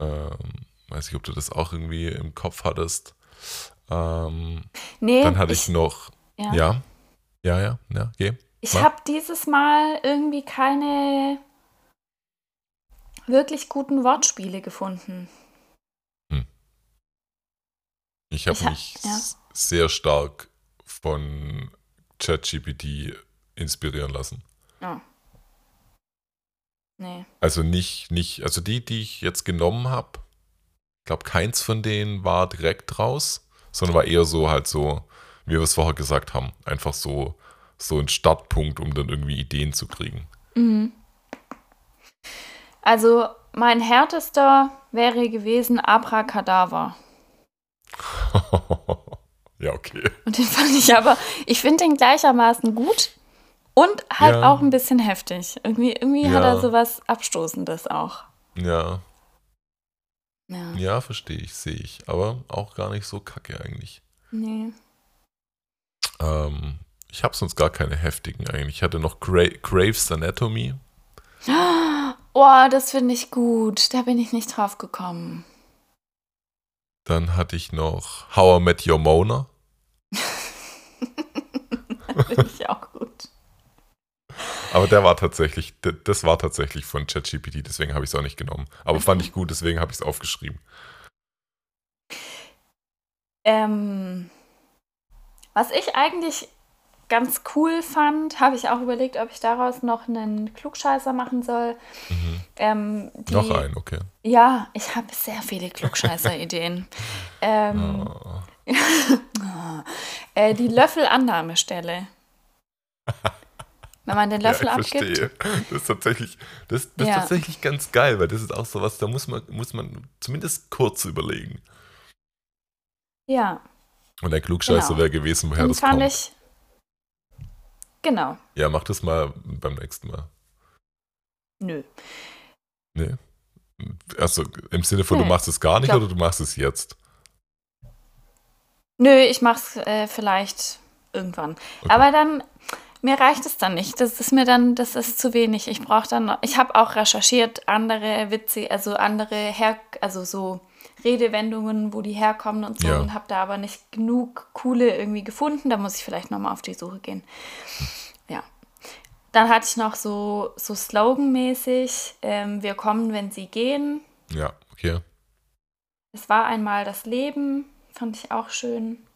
Ähm, weiß nicht, ob du das auch irgendwie im Kopf hattest. Ähm, nee. Dann hatte ich, ich noch. Ja. ja. Ja, ja, ja, geh. Ich habe dieses Mal irgendwie keine wirklich guten Wortspiele gefunden. Hm. Ich habe mich ja. sehr stark von ChatGPT inspirieren lassen. Oh. Nee. Also nicht, nicht, also die, die ich jetzt genommen habe, ich glaube, keins von denen war direkt raus, sondern war eher so halt so, wie wir es vorher gesagt haben, einfach so, so ein Startpunkt, um dann irgendwie Ideen zu kriegen. Mhm. Also mein härtester wäre gewesen Abracadabra. <laughs> ja, okay. Und den fand ich aber, ich finde den gleichermaßen gut und halt Ja. auch ein bisschen heftig. Irgendwie, irgendwie hat Ja. er sowas Abstoßendes auch. Ja, Ja. ja, verstehe ich, sehe ich. Aber auch gar nicht so kacke eigentlich. Nee. Ähm, ich habe sonst gar keine heftigen eigentlich. Ich hatte noch Gra Graves Anatomy. <gasps> Oh, das finde ich gut. Da bin ich nicht drauf gekommen. Dann hatte ich noch How I Met Your Mona. <laughs> Finde ich auch gut. Aber der war tatsächlich, das war tatsächlich von ChatGPT, deswegen habe ich es auch nicht genommen. Aber fand ich gut, deswegen habe ich es aufgeschrieben. Ähm, was ich eigentlich ganz cool fand, habe ich auch überlegt, ob ich daraus noch einen Klugscheißer machen soll. Mhm. Ähm, die, Noch ein, okay. Ja, ich habe sehr viele Klugscheißer-Ideen. <laughs> ähm, Oh. <laughs> äh, die Löffelannahmestelle. <laughs> Wenn man den Löffel ja, ich abgibt. verstehe. Das ist tatsächlich, das, das Ja. ist tatsächlich ganz geil, weil das ist auch sowas, da muss man, muss man zumindest kurz überlegen. Ja, Und der Klugscheißer Genau. wäre gewesen, woher den das fand kommt. ich. Genau. Ja, mach das mal beim nächsten Mal. Nö. Nee. Also im Sinne von, du Nee, machst es gar nicht glaub- oder du machst es jetzt? Nö, ich mach's äh, vielleicht irgendwann. Okay. Aber dann, mir reicht es dann nicht. Das ist mir dann, das ist zu wenig. Ich brauche dann, noch- ich habe auch recherchiert, andere Witze, also andere Her, also so Redewendungen, wo die herkommen und so Ja. und habe da aber nicht genug coole irgendwie gefunden. Da muss ich vielleicht nochmal auf die Suche gehen. Ja. Dann hatte ich noch so, so Slogan-mäßig, ähm, wir kommen, wenn sie gehen. Ja, okay. Es war einmal das Leben, fand ich auch schön.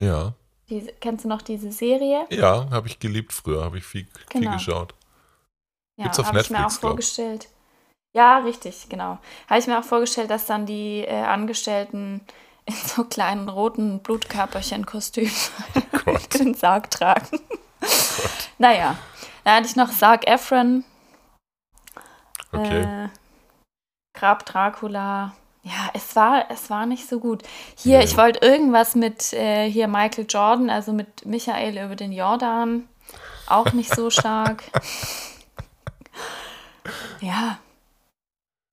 Ja. Diese, kennst du noch diese Serie? Ja, habe ich geliebt früher, habe ich viel, viel Genau. geschaut. Ja, Gibt's auf habe ich mir auch Netflix, vorgestellt. Ja, richtig, genau. Habe ich mir auch vorgestellt, dass dann die äh, Angestellten <laughs> in so kleinen roten Blutkörperchen-Kostümen <laughs> Gott. den Sarg tragen. <laughs> Naja, dann hatte ich noch Sarg Efron, Okay. äh, Grab Dracula. Ja, es war, es war nicht so gut. Hier, Nee. ich wollte irgendwas mit äh, hier Michael Jordan, also mit Michael über den Jordan. Auch nicht so <laughs> stark. ja,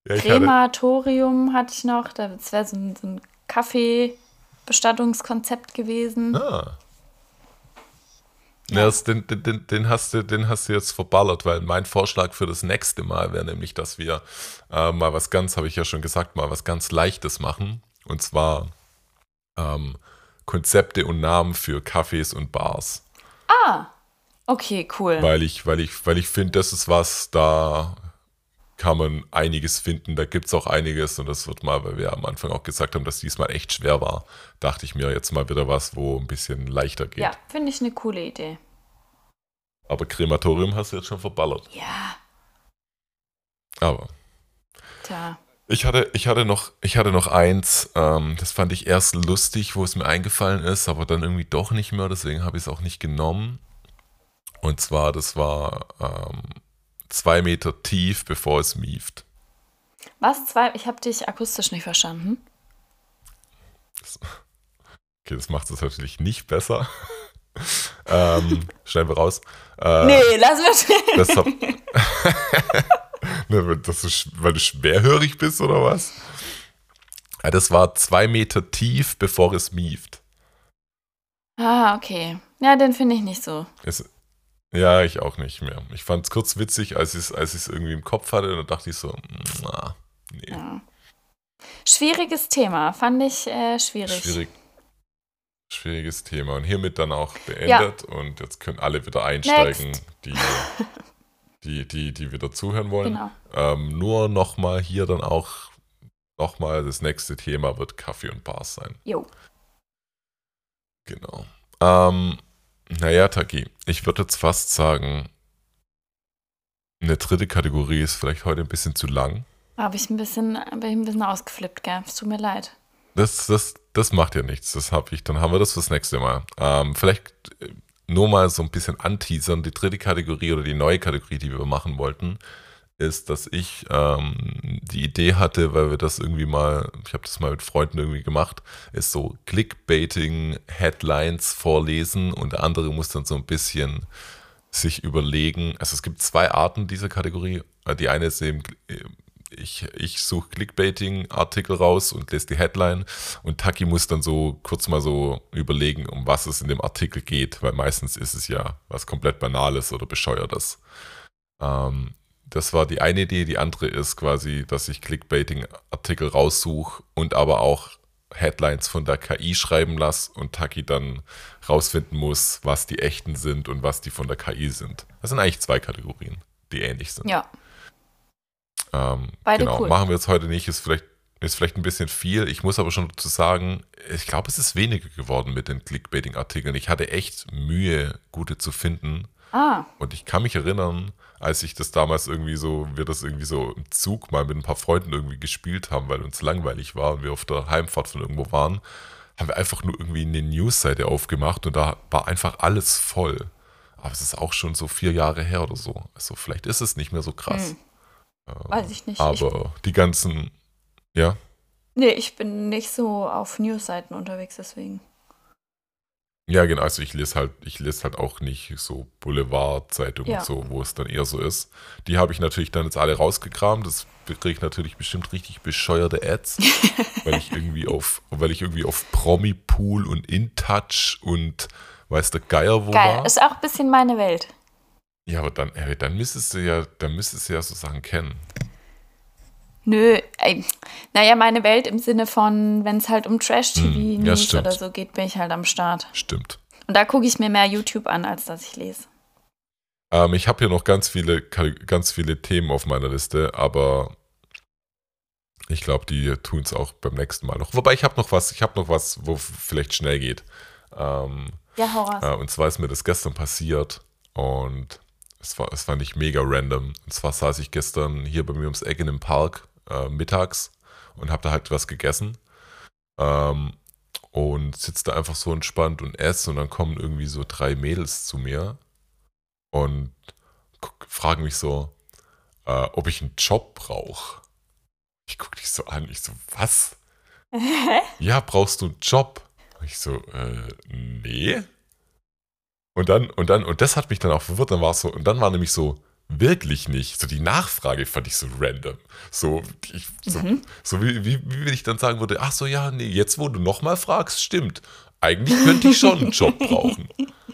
ja, ich hatte, Krematorium hatte ich noch. Das wäre so ein, so ein Kaffeebestattungskonzept gewesen. ah. Ja, das, den, den, den, hast du, den hast du jetzt verballert, weil mein Vorschlag für das nächste Mal wäre nämlich, dass wir äh, mal was ganz, habe ich ja schon gesagt, mal was ganz Leichtes machen. Und zwar ähm, Konzepte und Namen für Cafés und Bars. Ah, okay, cool. Weil ich, weil ich, weil ich finde, das ist was, da kann man einiges finden. Da gibt es auch einiges und das wird mal, weil wir am Anfang auch gesagt haben, dass diesmal echt schwer war, dachte ich mir jetzt mal wieder was, wo ein bisschen leichter geht. ja, finde ich eine coole Idee. Aber Krematorium hast du jetzt schon verballert. Ja, Aber tja. ich hatte, ich hatte, noch, ich hatte noch eins, ähm, das fand ich erst lustig, wo es mir eingefallen ist, aber dann irgendwie doch nicht mehr, deswegen habe ich es auch nicht genommen. Und zwar, das war ähm, zwei Meter tief, bevor es mieft. Was? Zwei? Ich habe dich akustisch nicht verstanden. Okay, das macht es natürlich nicht besser. <laughs> ähm, schneiden wir raus. Äh, nee, lass mich. Das hab, <laughs> Ne, das ist, weil du schwerhörig bist oder was? Ja, das war zwei Meter tief, bevor es mieft. ah, okay. Ja, den finde ich nicht so. Es, ja, ich auch nicht mehr. Ich fand es kurz witzig, als ich es als ich's irgendwie im Kopf hatte. Da dachte ich so, na, nee, Ja. Schwieriges Thema, fand ich äh, schwierig. schwierig. Schwieriges Thema. Und hiermit dann auch beendet. Und jetzt können alle wieder einsteigen, die, die, die, die wieder zuhören wollen. Genau. Ähm, nur nochmal hier dann auch, nochmal das nächste Thema wird Kaffee und Bars sein. Jo. Genau. Ähm, naja, Taki, ich würde jetzt fast sagen, Eine dritte Kategorie ist vielleicht heute ein bisschen zu lang. Habe ich ein bisschen, bin ich ein bisschen ausgeflippt, gell? Es tut mir leid. Das, das, das macht ja nichts. Das habe ich. Dann haben wir das fürs nächste Mal. Ähm, vielleicht äh, nur mal so ein bisschen anteasern. Die dritte Kategorie oder die neue Kategorie, die wir machen wollten, ist, dass ich ähm, die Idee hatte, weil wir das irgendwie mal, ich habe das mal mit Freunden irgendwie gemacht, ist so Clickbaiting, Headlines vorlesen und der andere muss dann so ein bisschen sich überlegen. Also es gibt zwei Arten dieser Kategorie. Die eine ist eben ich, ich suche Clickbaiting-Artikel raus und lese die Headline und Taki muss dann so kurz mal so überlegen, um was es in dem Artikel geht, weil meistens ist es ja was komplett Banales oder Bescheuertes. Ähm, das war die eine Idee. Die andere ist quasi, dass ich Clickbaiting-Artikel raussuche und aber auch Headlines von der KI schreiben lasse und Taki dann rausfinden muss, was die echten sind und was die von der KI sind. Das sind eigentlich zwei Kategorien, die ähnlich sind. Ja. Ähm, Beide genau, cool. machen wir jetzt heute nicht, ist vielleicht, ist vielleicht ein bisschen viel. Ich muss aber schon dazu sagen, ich glaube, es ist weniger geworden mit den Clickbaiting-Artikeln. Ich hatte echt Mühe, gute zu finden. Ah. Und ich kann mich erinnern, als ich das damals irgendwie so, wir das irgendwie so im Zug mal mit ein paar Freunden irgendwie gespielt haben, weil uns langweilig war und wir auf der Heimfahrt von irgendwo waren, haben wir einfach nur irgendwie eine Newsseite aufgemacht und da war einfach alles voll. Aber es ist auch schon so vier Jahre her oder so. Also vielleicht ist es nicht mehr so krass. Hm. Weiß ich nicht. Aber ich, die ganzen, ja? Nee, ich bin nicht so auf Newsseiten unterwegs, deswegen. Ja, genau. Also ich lese halt, ich lese halt auch nicht so Boulevardzeitungen ja. und so, wo es dann eher so ist. Die habe ich natürlich dann jetzt alle rausgekramt. Das kriege ich natürlich bestimmt richtig bescheuerte Ads, <laughs> weil ich irgendwie auf, weil ich irgendwie auf Promipool und InTouch und weiß der Geier wo Geil, war. ist auch ein bisschen meine Welt. Ja, aber dann, ey, dann müsstest du ja, dann müsstest du ja so Sachen kennen. Nö, ey, naja, meine Welt im Sinne von, wenn es halt um Trash-TV-News hm, ja, oder so geht, bin ich halt am Start. Stimmt. Und da gucke ich mir mehr YouTube an, als dass ich lese. Ähm, ich habe hier noch ganz viele, ganz viele Themen auf meiner Liste, aber ich glaube, die tun es auch beim nächsten Mal noch. Wobei ich habe noch was, ich habe noch was, wo vielleicht schnell geht. Ähm, ja, Horror. Äh, und zwar ist mir das gestern passiert und es war, es war nicht mega random. Und zwar saß ich gestern hier bei mir ums Eck in dem Park äh, mittags und habe da halt was gegessen. Ähm, und sitze da einfach so entspannt und esse und dann kommen irgendwie so drei Mädels zu mir und fragen mich so, äh, ob ich einen Job brauche. Ich gucke dich so an, ich so, was? <laughs> ja, brauchst du einen Job? ich so, äh, nee. Und dann, und dann, und das hat mich dann auch verwirrt, dann war es so, und dann war nämlich so, wirklich nicht. So die Nachfrage fand ich so random. So, ich, so, mhm. so wie, wie, wie ich dann sagen würde, ach so, ja, nee, jetzt wo du nochmal fragst, stimmt. Eigentlich könnte ich schon einen Job brauchen.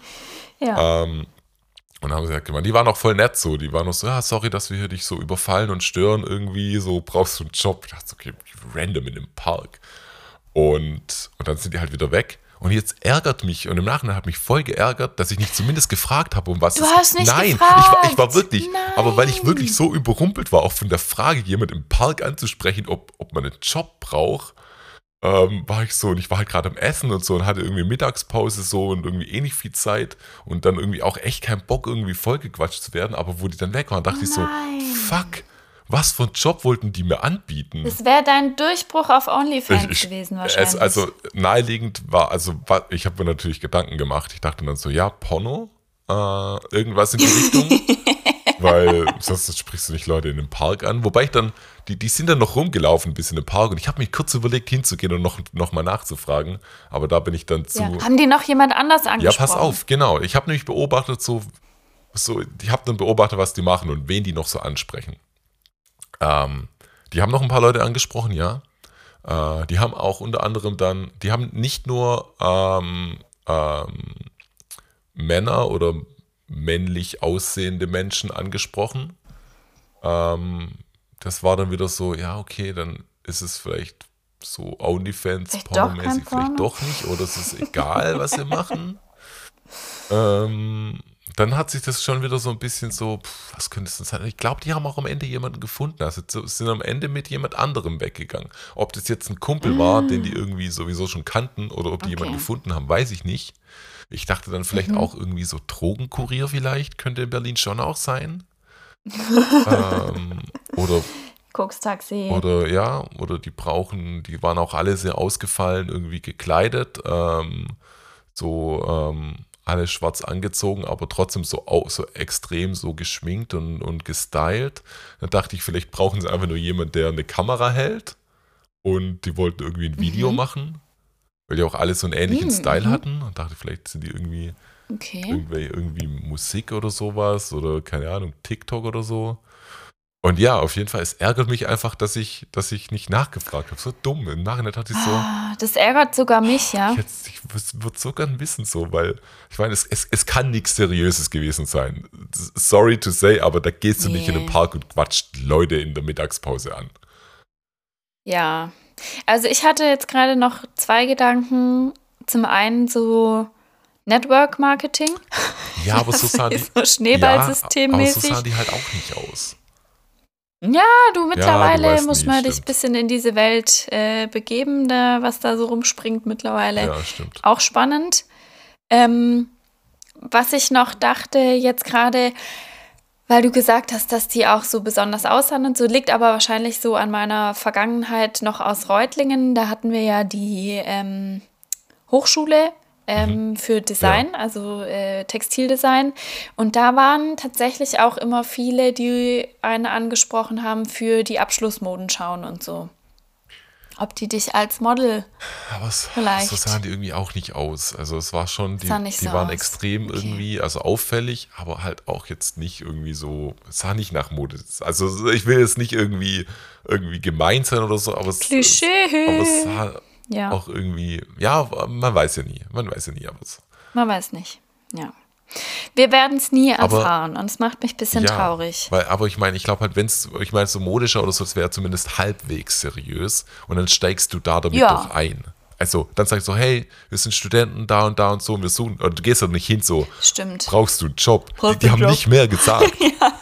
<laughs> ja. Ähm, und dann haben sie gesagt, die waren auch voll nett so. Die waren noch so, ja, sorry, dass wir hier dich so überfallen und stören irgendwie. So, brauchst du einen Job? Ich dachte, okay, random in dem Park. Und, und dann sind die halt wieder weg. Und jetzt ärgert mich, und im Nachhinein hat mich voll geärgert, dass ich nicht zumindest gefragt habe, um was du es hast nicht Nein, gefragt. Ich, war, ich war wirklich, Nein. aber weil ich wirklich so überrumpelt war, auch von der Frage, jemand im Park anzusprechen, ob, ob man einen Job braucht, ähm, war ich so, und ich war halt gerade am Essen und so und hatte irgendwie Mittagspause so und irgendwie eh nicht viel Zeit und dann irgendwie auch echt keinen Bock, irgendwie vollgequatscht zu werden, aber wo die dann weg waren, dachte oh ich so, fuck was für einen Job wollten die mir anbieten? Das wäre dein Durchbruch auf OnlyFans ich, gewesen wahrscheinlich. Es, also naheliegend war, also ich habe mir natürlich Gedanken gemacht. Ich dachte dann so, ja, Porno, äh, irgendwas in die Richtung. <laughs> weil sonst sprichst du nicht Leute in den Park an. Wobei ich dann, die, die sind dann noch rumgelaufen bis in den Park und ich habe mich kurz überlegt hinzugehen und noch, noch mal nachzufragen. Aber da bin ich dann zu. Ja. Haben die noch jemand anders angesprochen? Ja, pass auf, genau. Ich habe nämlich beobachtet, so, so ich habe dann beobachtet, was die machen und wen die noch so ansprechen. Ähm, die haben noch ein paar Leute angesprochen, ja. Äh, die haben auch unter anderem dann, die haben nicht nur ähm, ähm, Männer oder männlich aussehende Menschen angesprochen. Ähm, das war dann wieder so, ja, okay, dann ist es vielleicht so OnlyFans, pornomäßig, vielleicht doch nicht, oder es ist egal, was sie machen. <laughs> Ähm, dann hat sich das schon wieder so ein bisschen so, pff, was könnte es denn sein? Ich glaube, die haben auch am Ende jemanden gefunden. Also sind am Ende mit jemand anderem weggegangen. Ob das jetzt ein Kumpel ah. war, den die irgendwie sowieso schon kannten, oder ob die okay. jemanden gefunden haben, weiß ich nicht. Ich dachte dann vielleicht mhm. auch irgendwie so Drogenkurier vielleicht, könnte in Berlin schon auch sein. <laughs> ähm, oder Koks-Taxi. Oder ja, oder die brauchen, die waren auch alle sehr ausgefallen, irgendwie gekleidet, ähm, so ähm, alle schwarz angezogen, aber trotzdem so, so extrem so geschminkt und, und gestylt. Da dachte ich, vielleicht brauchen sie einfach nur jemanden, der eine Kamera hält und die wollten irgendwie ein Video mhm. machen, weil die auch alle so einen ähnlichen mhm. Style mhm. hatten und dachte, vielleicht sind die irgendwie, okay. irgendwie, irgendwie Musik oder sowas oder keine Ahnung, TikTok oder so. Und ja, auf jeden Fall, es ärgert mich einfach, dass ich, dass ich nicht nachgefragt habe. So dumm. Im Nachhinein hatte ich so. Ah, das ärgert sogar mich, ja. Jetzt, ich würde so gern wissen, so, weil ich meine, es, es, es kann nichts Seriöses gewesen sein. Sorry to say, aber da gehst du nee. nicht in den Park und quatscht Leute in der Mittagspause an. Ja. Also ich hatte jetzt gerade noch zwei Gedanken. Zum einen so Network Marketing. Ja, <laughs> aber so sah die. so Schneeballsystemmäßig. Ja, aber so sahen die halt auch nicht aus. Ja, du mittlerweile ja, du musst nie, mal dich ein bisschen in diese Welt äh, begeben, da, was da so rumspringt mittlerweile. Ja, stimmt. Auch spannend. Ähm, was ich noch dachte, jetzt gerade, weil du gesagt hast, dass die auch so besonders aussahen und so, liegt aber wahrscheinlich so an meiner Vergangenheit noch aus Reutlingen. Da hatten wir ja die ähm, Hochschule ähm, mhm. für Design, ja. also äh, Textildesign. Und da waren tatsächlich auch immer viele, die einen angesprochen haben für die Abschlussmodenschauen und so. Ob die dich als Model Aber es, vielleicht. So sahen die irgendwie auch nicht aus. Also es war schon, die, die so waren aus. extrem okay. irgendwie, also auffällig, aber halt auch jetzt nicht irgendwie so, es sah nicht nach Mode. Also ich will jetzt nicht irgendwie, irgendwie gemein sein oder so, aber es, Klischee. Es, aber es sah ja. auch irgendwie, ja, man weiß ja nie. Man weiß ja nie, aber so. Man weiß nicht, ja. Wir werden es nie erfahren aber, und es macht mich ein bisschen ja, traurig. Weil, aber ich meine, ich glaube halt, wenn es, ich meine, so modischer oder so, es wäre zumindest halbwegs seriös und dann steigst du da damit ja. doch ein. Also dann sagst du, hey, wir sind Studenten da und da und so und wir suchen, und du gehst halt nicht hin so, Stimmt. brauchst du einen Job. Brauchst die, die haben Job. nicht mehr gesagt. <laughs> ja.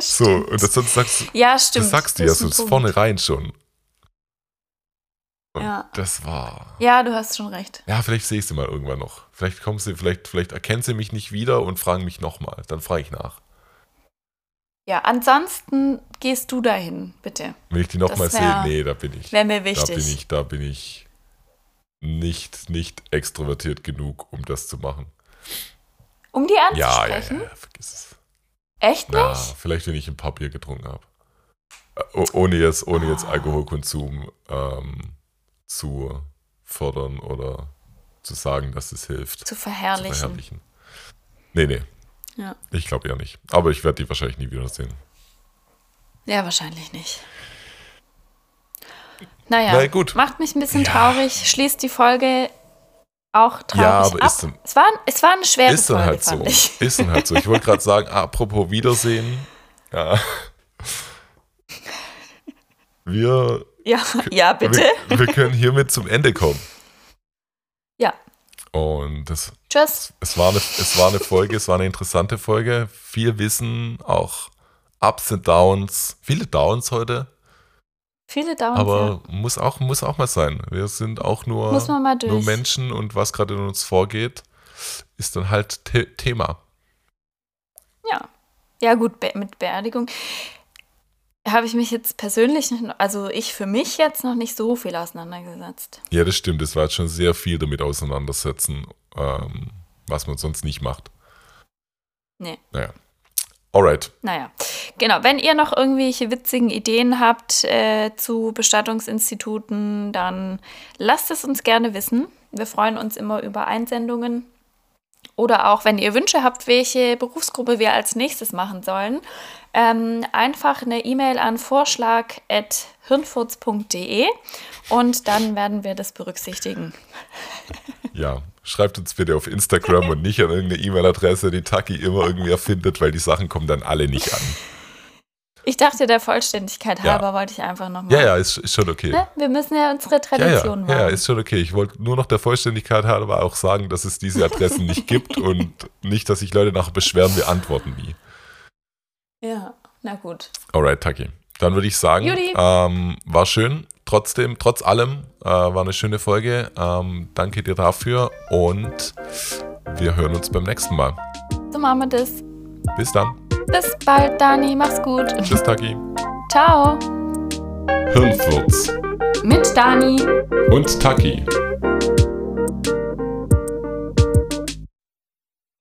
So, und das sonst sagst du, ja, stimmt. das sagst du ja so vornherein schon. Und ja. das war. Ja, du hast schon recht. Ja, vielleicht sehe ich sie mal irgendwann noch. Vielleicht kommen sie, vielleicht, vielleicht erkennen sie mich nicht wieder und fragen mich nochmal. Dann frage ich nach. Ja, ansonsten gehst du dahin, bitte. Will ich die nochmal sehen? Nee, da bin ich. Wäre mir wichtig. Da bin ich, da bin ich nicht, nicht extrovertiert genug, um das zu machen. Um die anzusprechen? Ja, ja, ja, vergiss es. Echt nicht? Na, vielleicht, wenn ich ein paar Bier getrunken habe. Äh, ohne jetzt, ohne jetzt ah. Alkoholkonsum ähm, zu fördern oder zu sagen, dass es hilft. Zu verherrlichen. Zu verherrlichen. Nee, nee. Ja. Ich glaube ja nicht. Aber ich werde die wahrscheinlich nie wiedersehen. Ja, wahrscheinlich nicht. Naja, Na gut. macht mich ein bisschen ja. traurig. Schließt die Folge auch traurig ja, aber ab. Ist dann, es, war, es war eine schwere ist dann Folge, halt so. Ich. Ist dann halt so. Ich wollte gerade sagen, apropos Wiedersehen. Ja. <laughs> Wir ja, ja bitte. Wir, wir, können hiermit zum Ende kommen. Ja. Und das, Tschüss. Es war, eine, es war eine Folge, es war eine interessante Folge. Viel Wissen, auch Ups und Downs. Viele Downs heute. Viele Downs. Aber ja. muss, auch, muss auch mal sein. Wir sind auch nur, nur Menschen und was gerade in uns vorgeht, ist dann halt The Thema. Ja. Ja, gut, Be mit Beerdigung habe ich mich jetzt persönlich, also ich für mich jetzt noch nicht so viel auseinandergesetzt. Ja, das stimmt. Es war jetzt schon sehr viel damit auseinandersetzen, ähm, was man sonst nicht macht. Nee. Naja. Alright. Naja, genau. Wenn ihr noch irgendwelche witzigen Ideen habt äh, zu Bestattungsinstituten, dann lasst es uns gerne wissen. Wir freuen uns immer über Einsendungen. Oder auch, wenn ihr Wünsche habt, welche Berufsgruppe wir als nächstes machen sollen, ähm, einfach eine E-Mail an vorschlag.hirnfurz.de und dann werden wir das berücksichtigen. Ja, schreibt uns bitte auf Instagram und nicht an irgendeine E-Mail-Adresse, die Taki immer irgendwie erfindet, weil die Sachen kommen dann alle nicht an. Ich dachte, der Vollständigkeit halber ja. wollte ich einfach nochmal. Ja, ja, ist, ist schon okay. Ne? Wir müssen ja unsere Tradition ja, ja, Ja, ist schon okay. Ich wollte nur noch der Vollständigkeit halber auch sagen, dass es diese Adressen nicht gibt <laughs> und nicht, dass sich Leute nachher beschweren, wir antworten nie. Ja, na gut. Alright, Taki. Dann würde ich sagen, ähm, war schön. Trotzdem, trotz allem, äh, war eine schöne Folge. Ähm, danke dir dafür und wir hören uns beim nächsten Mal. So machen wir das. Bis dann. Bis bald, Dani. Mach's gut. Tschüss, Taki. Ciao. Hirnfurz Mit Dani. und Taki.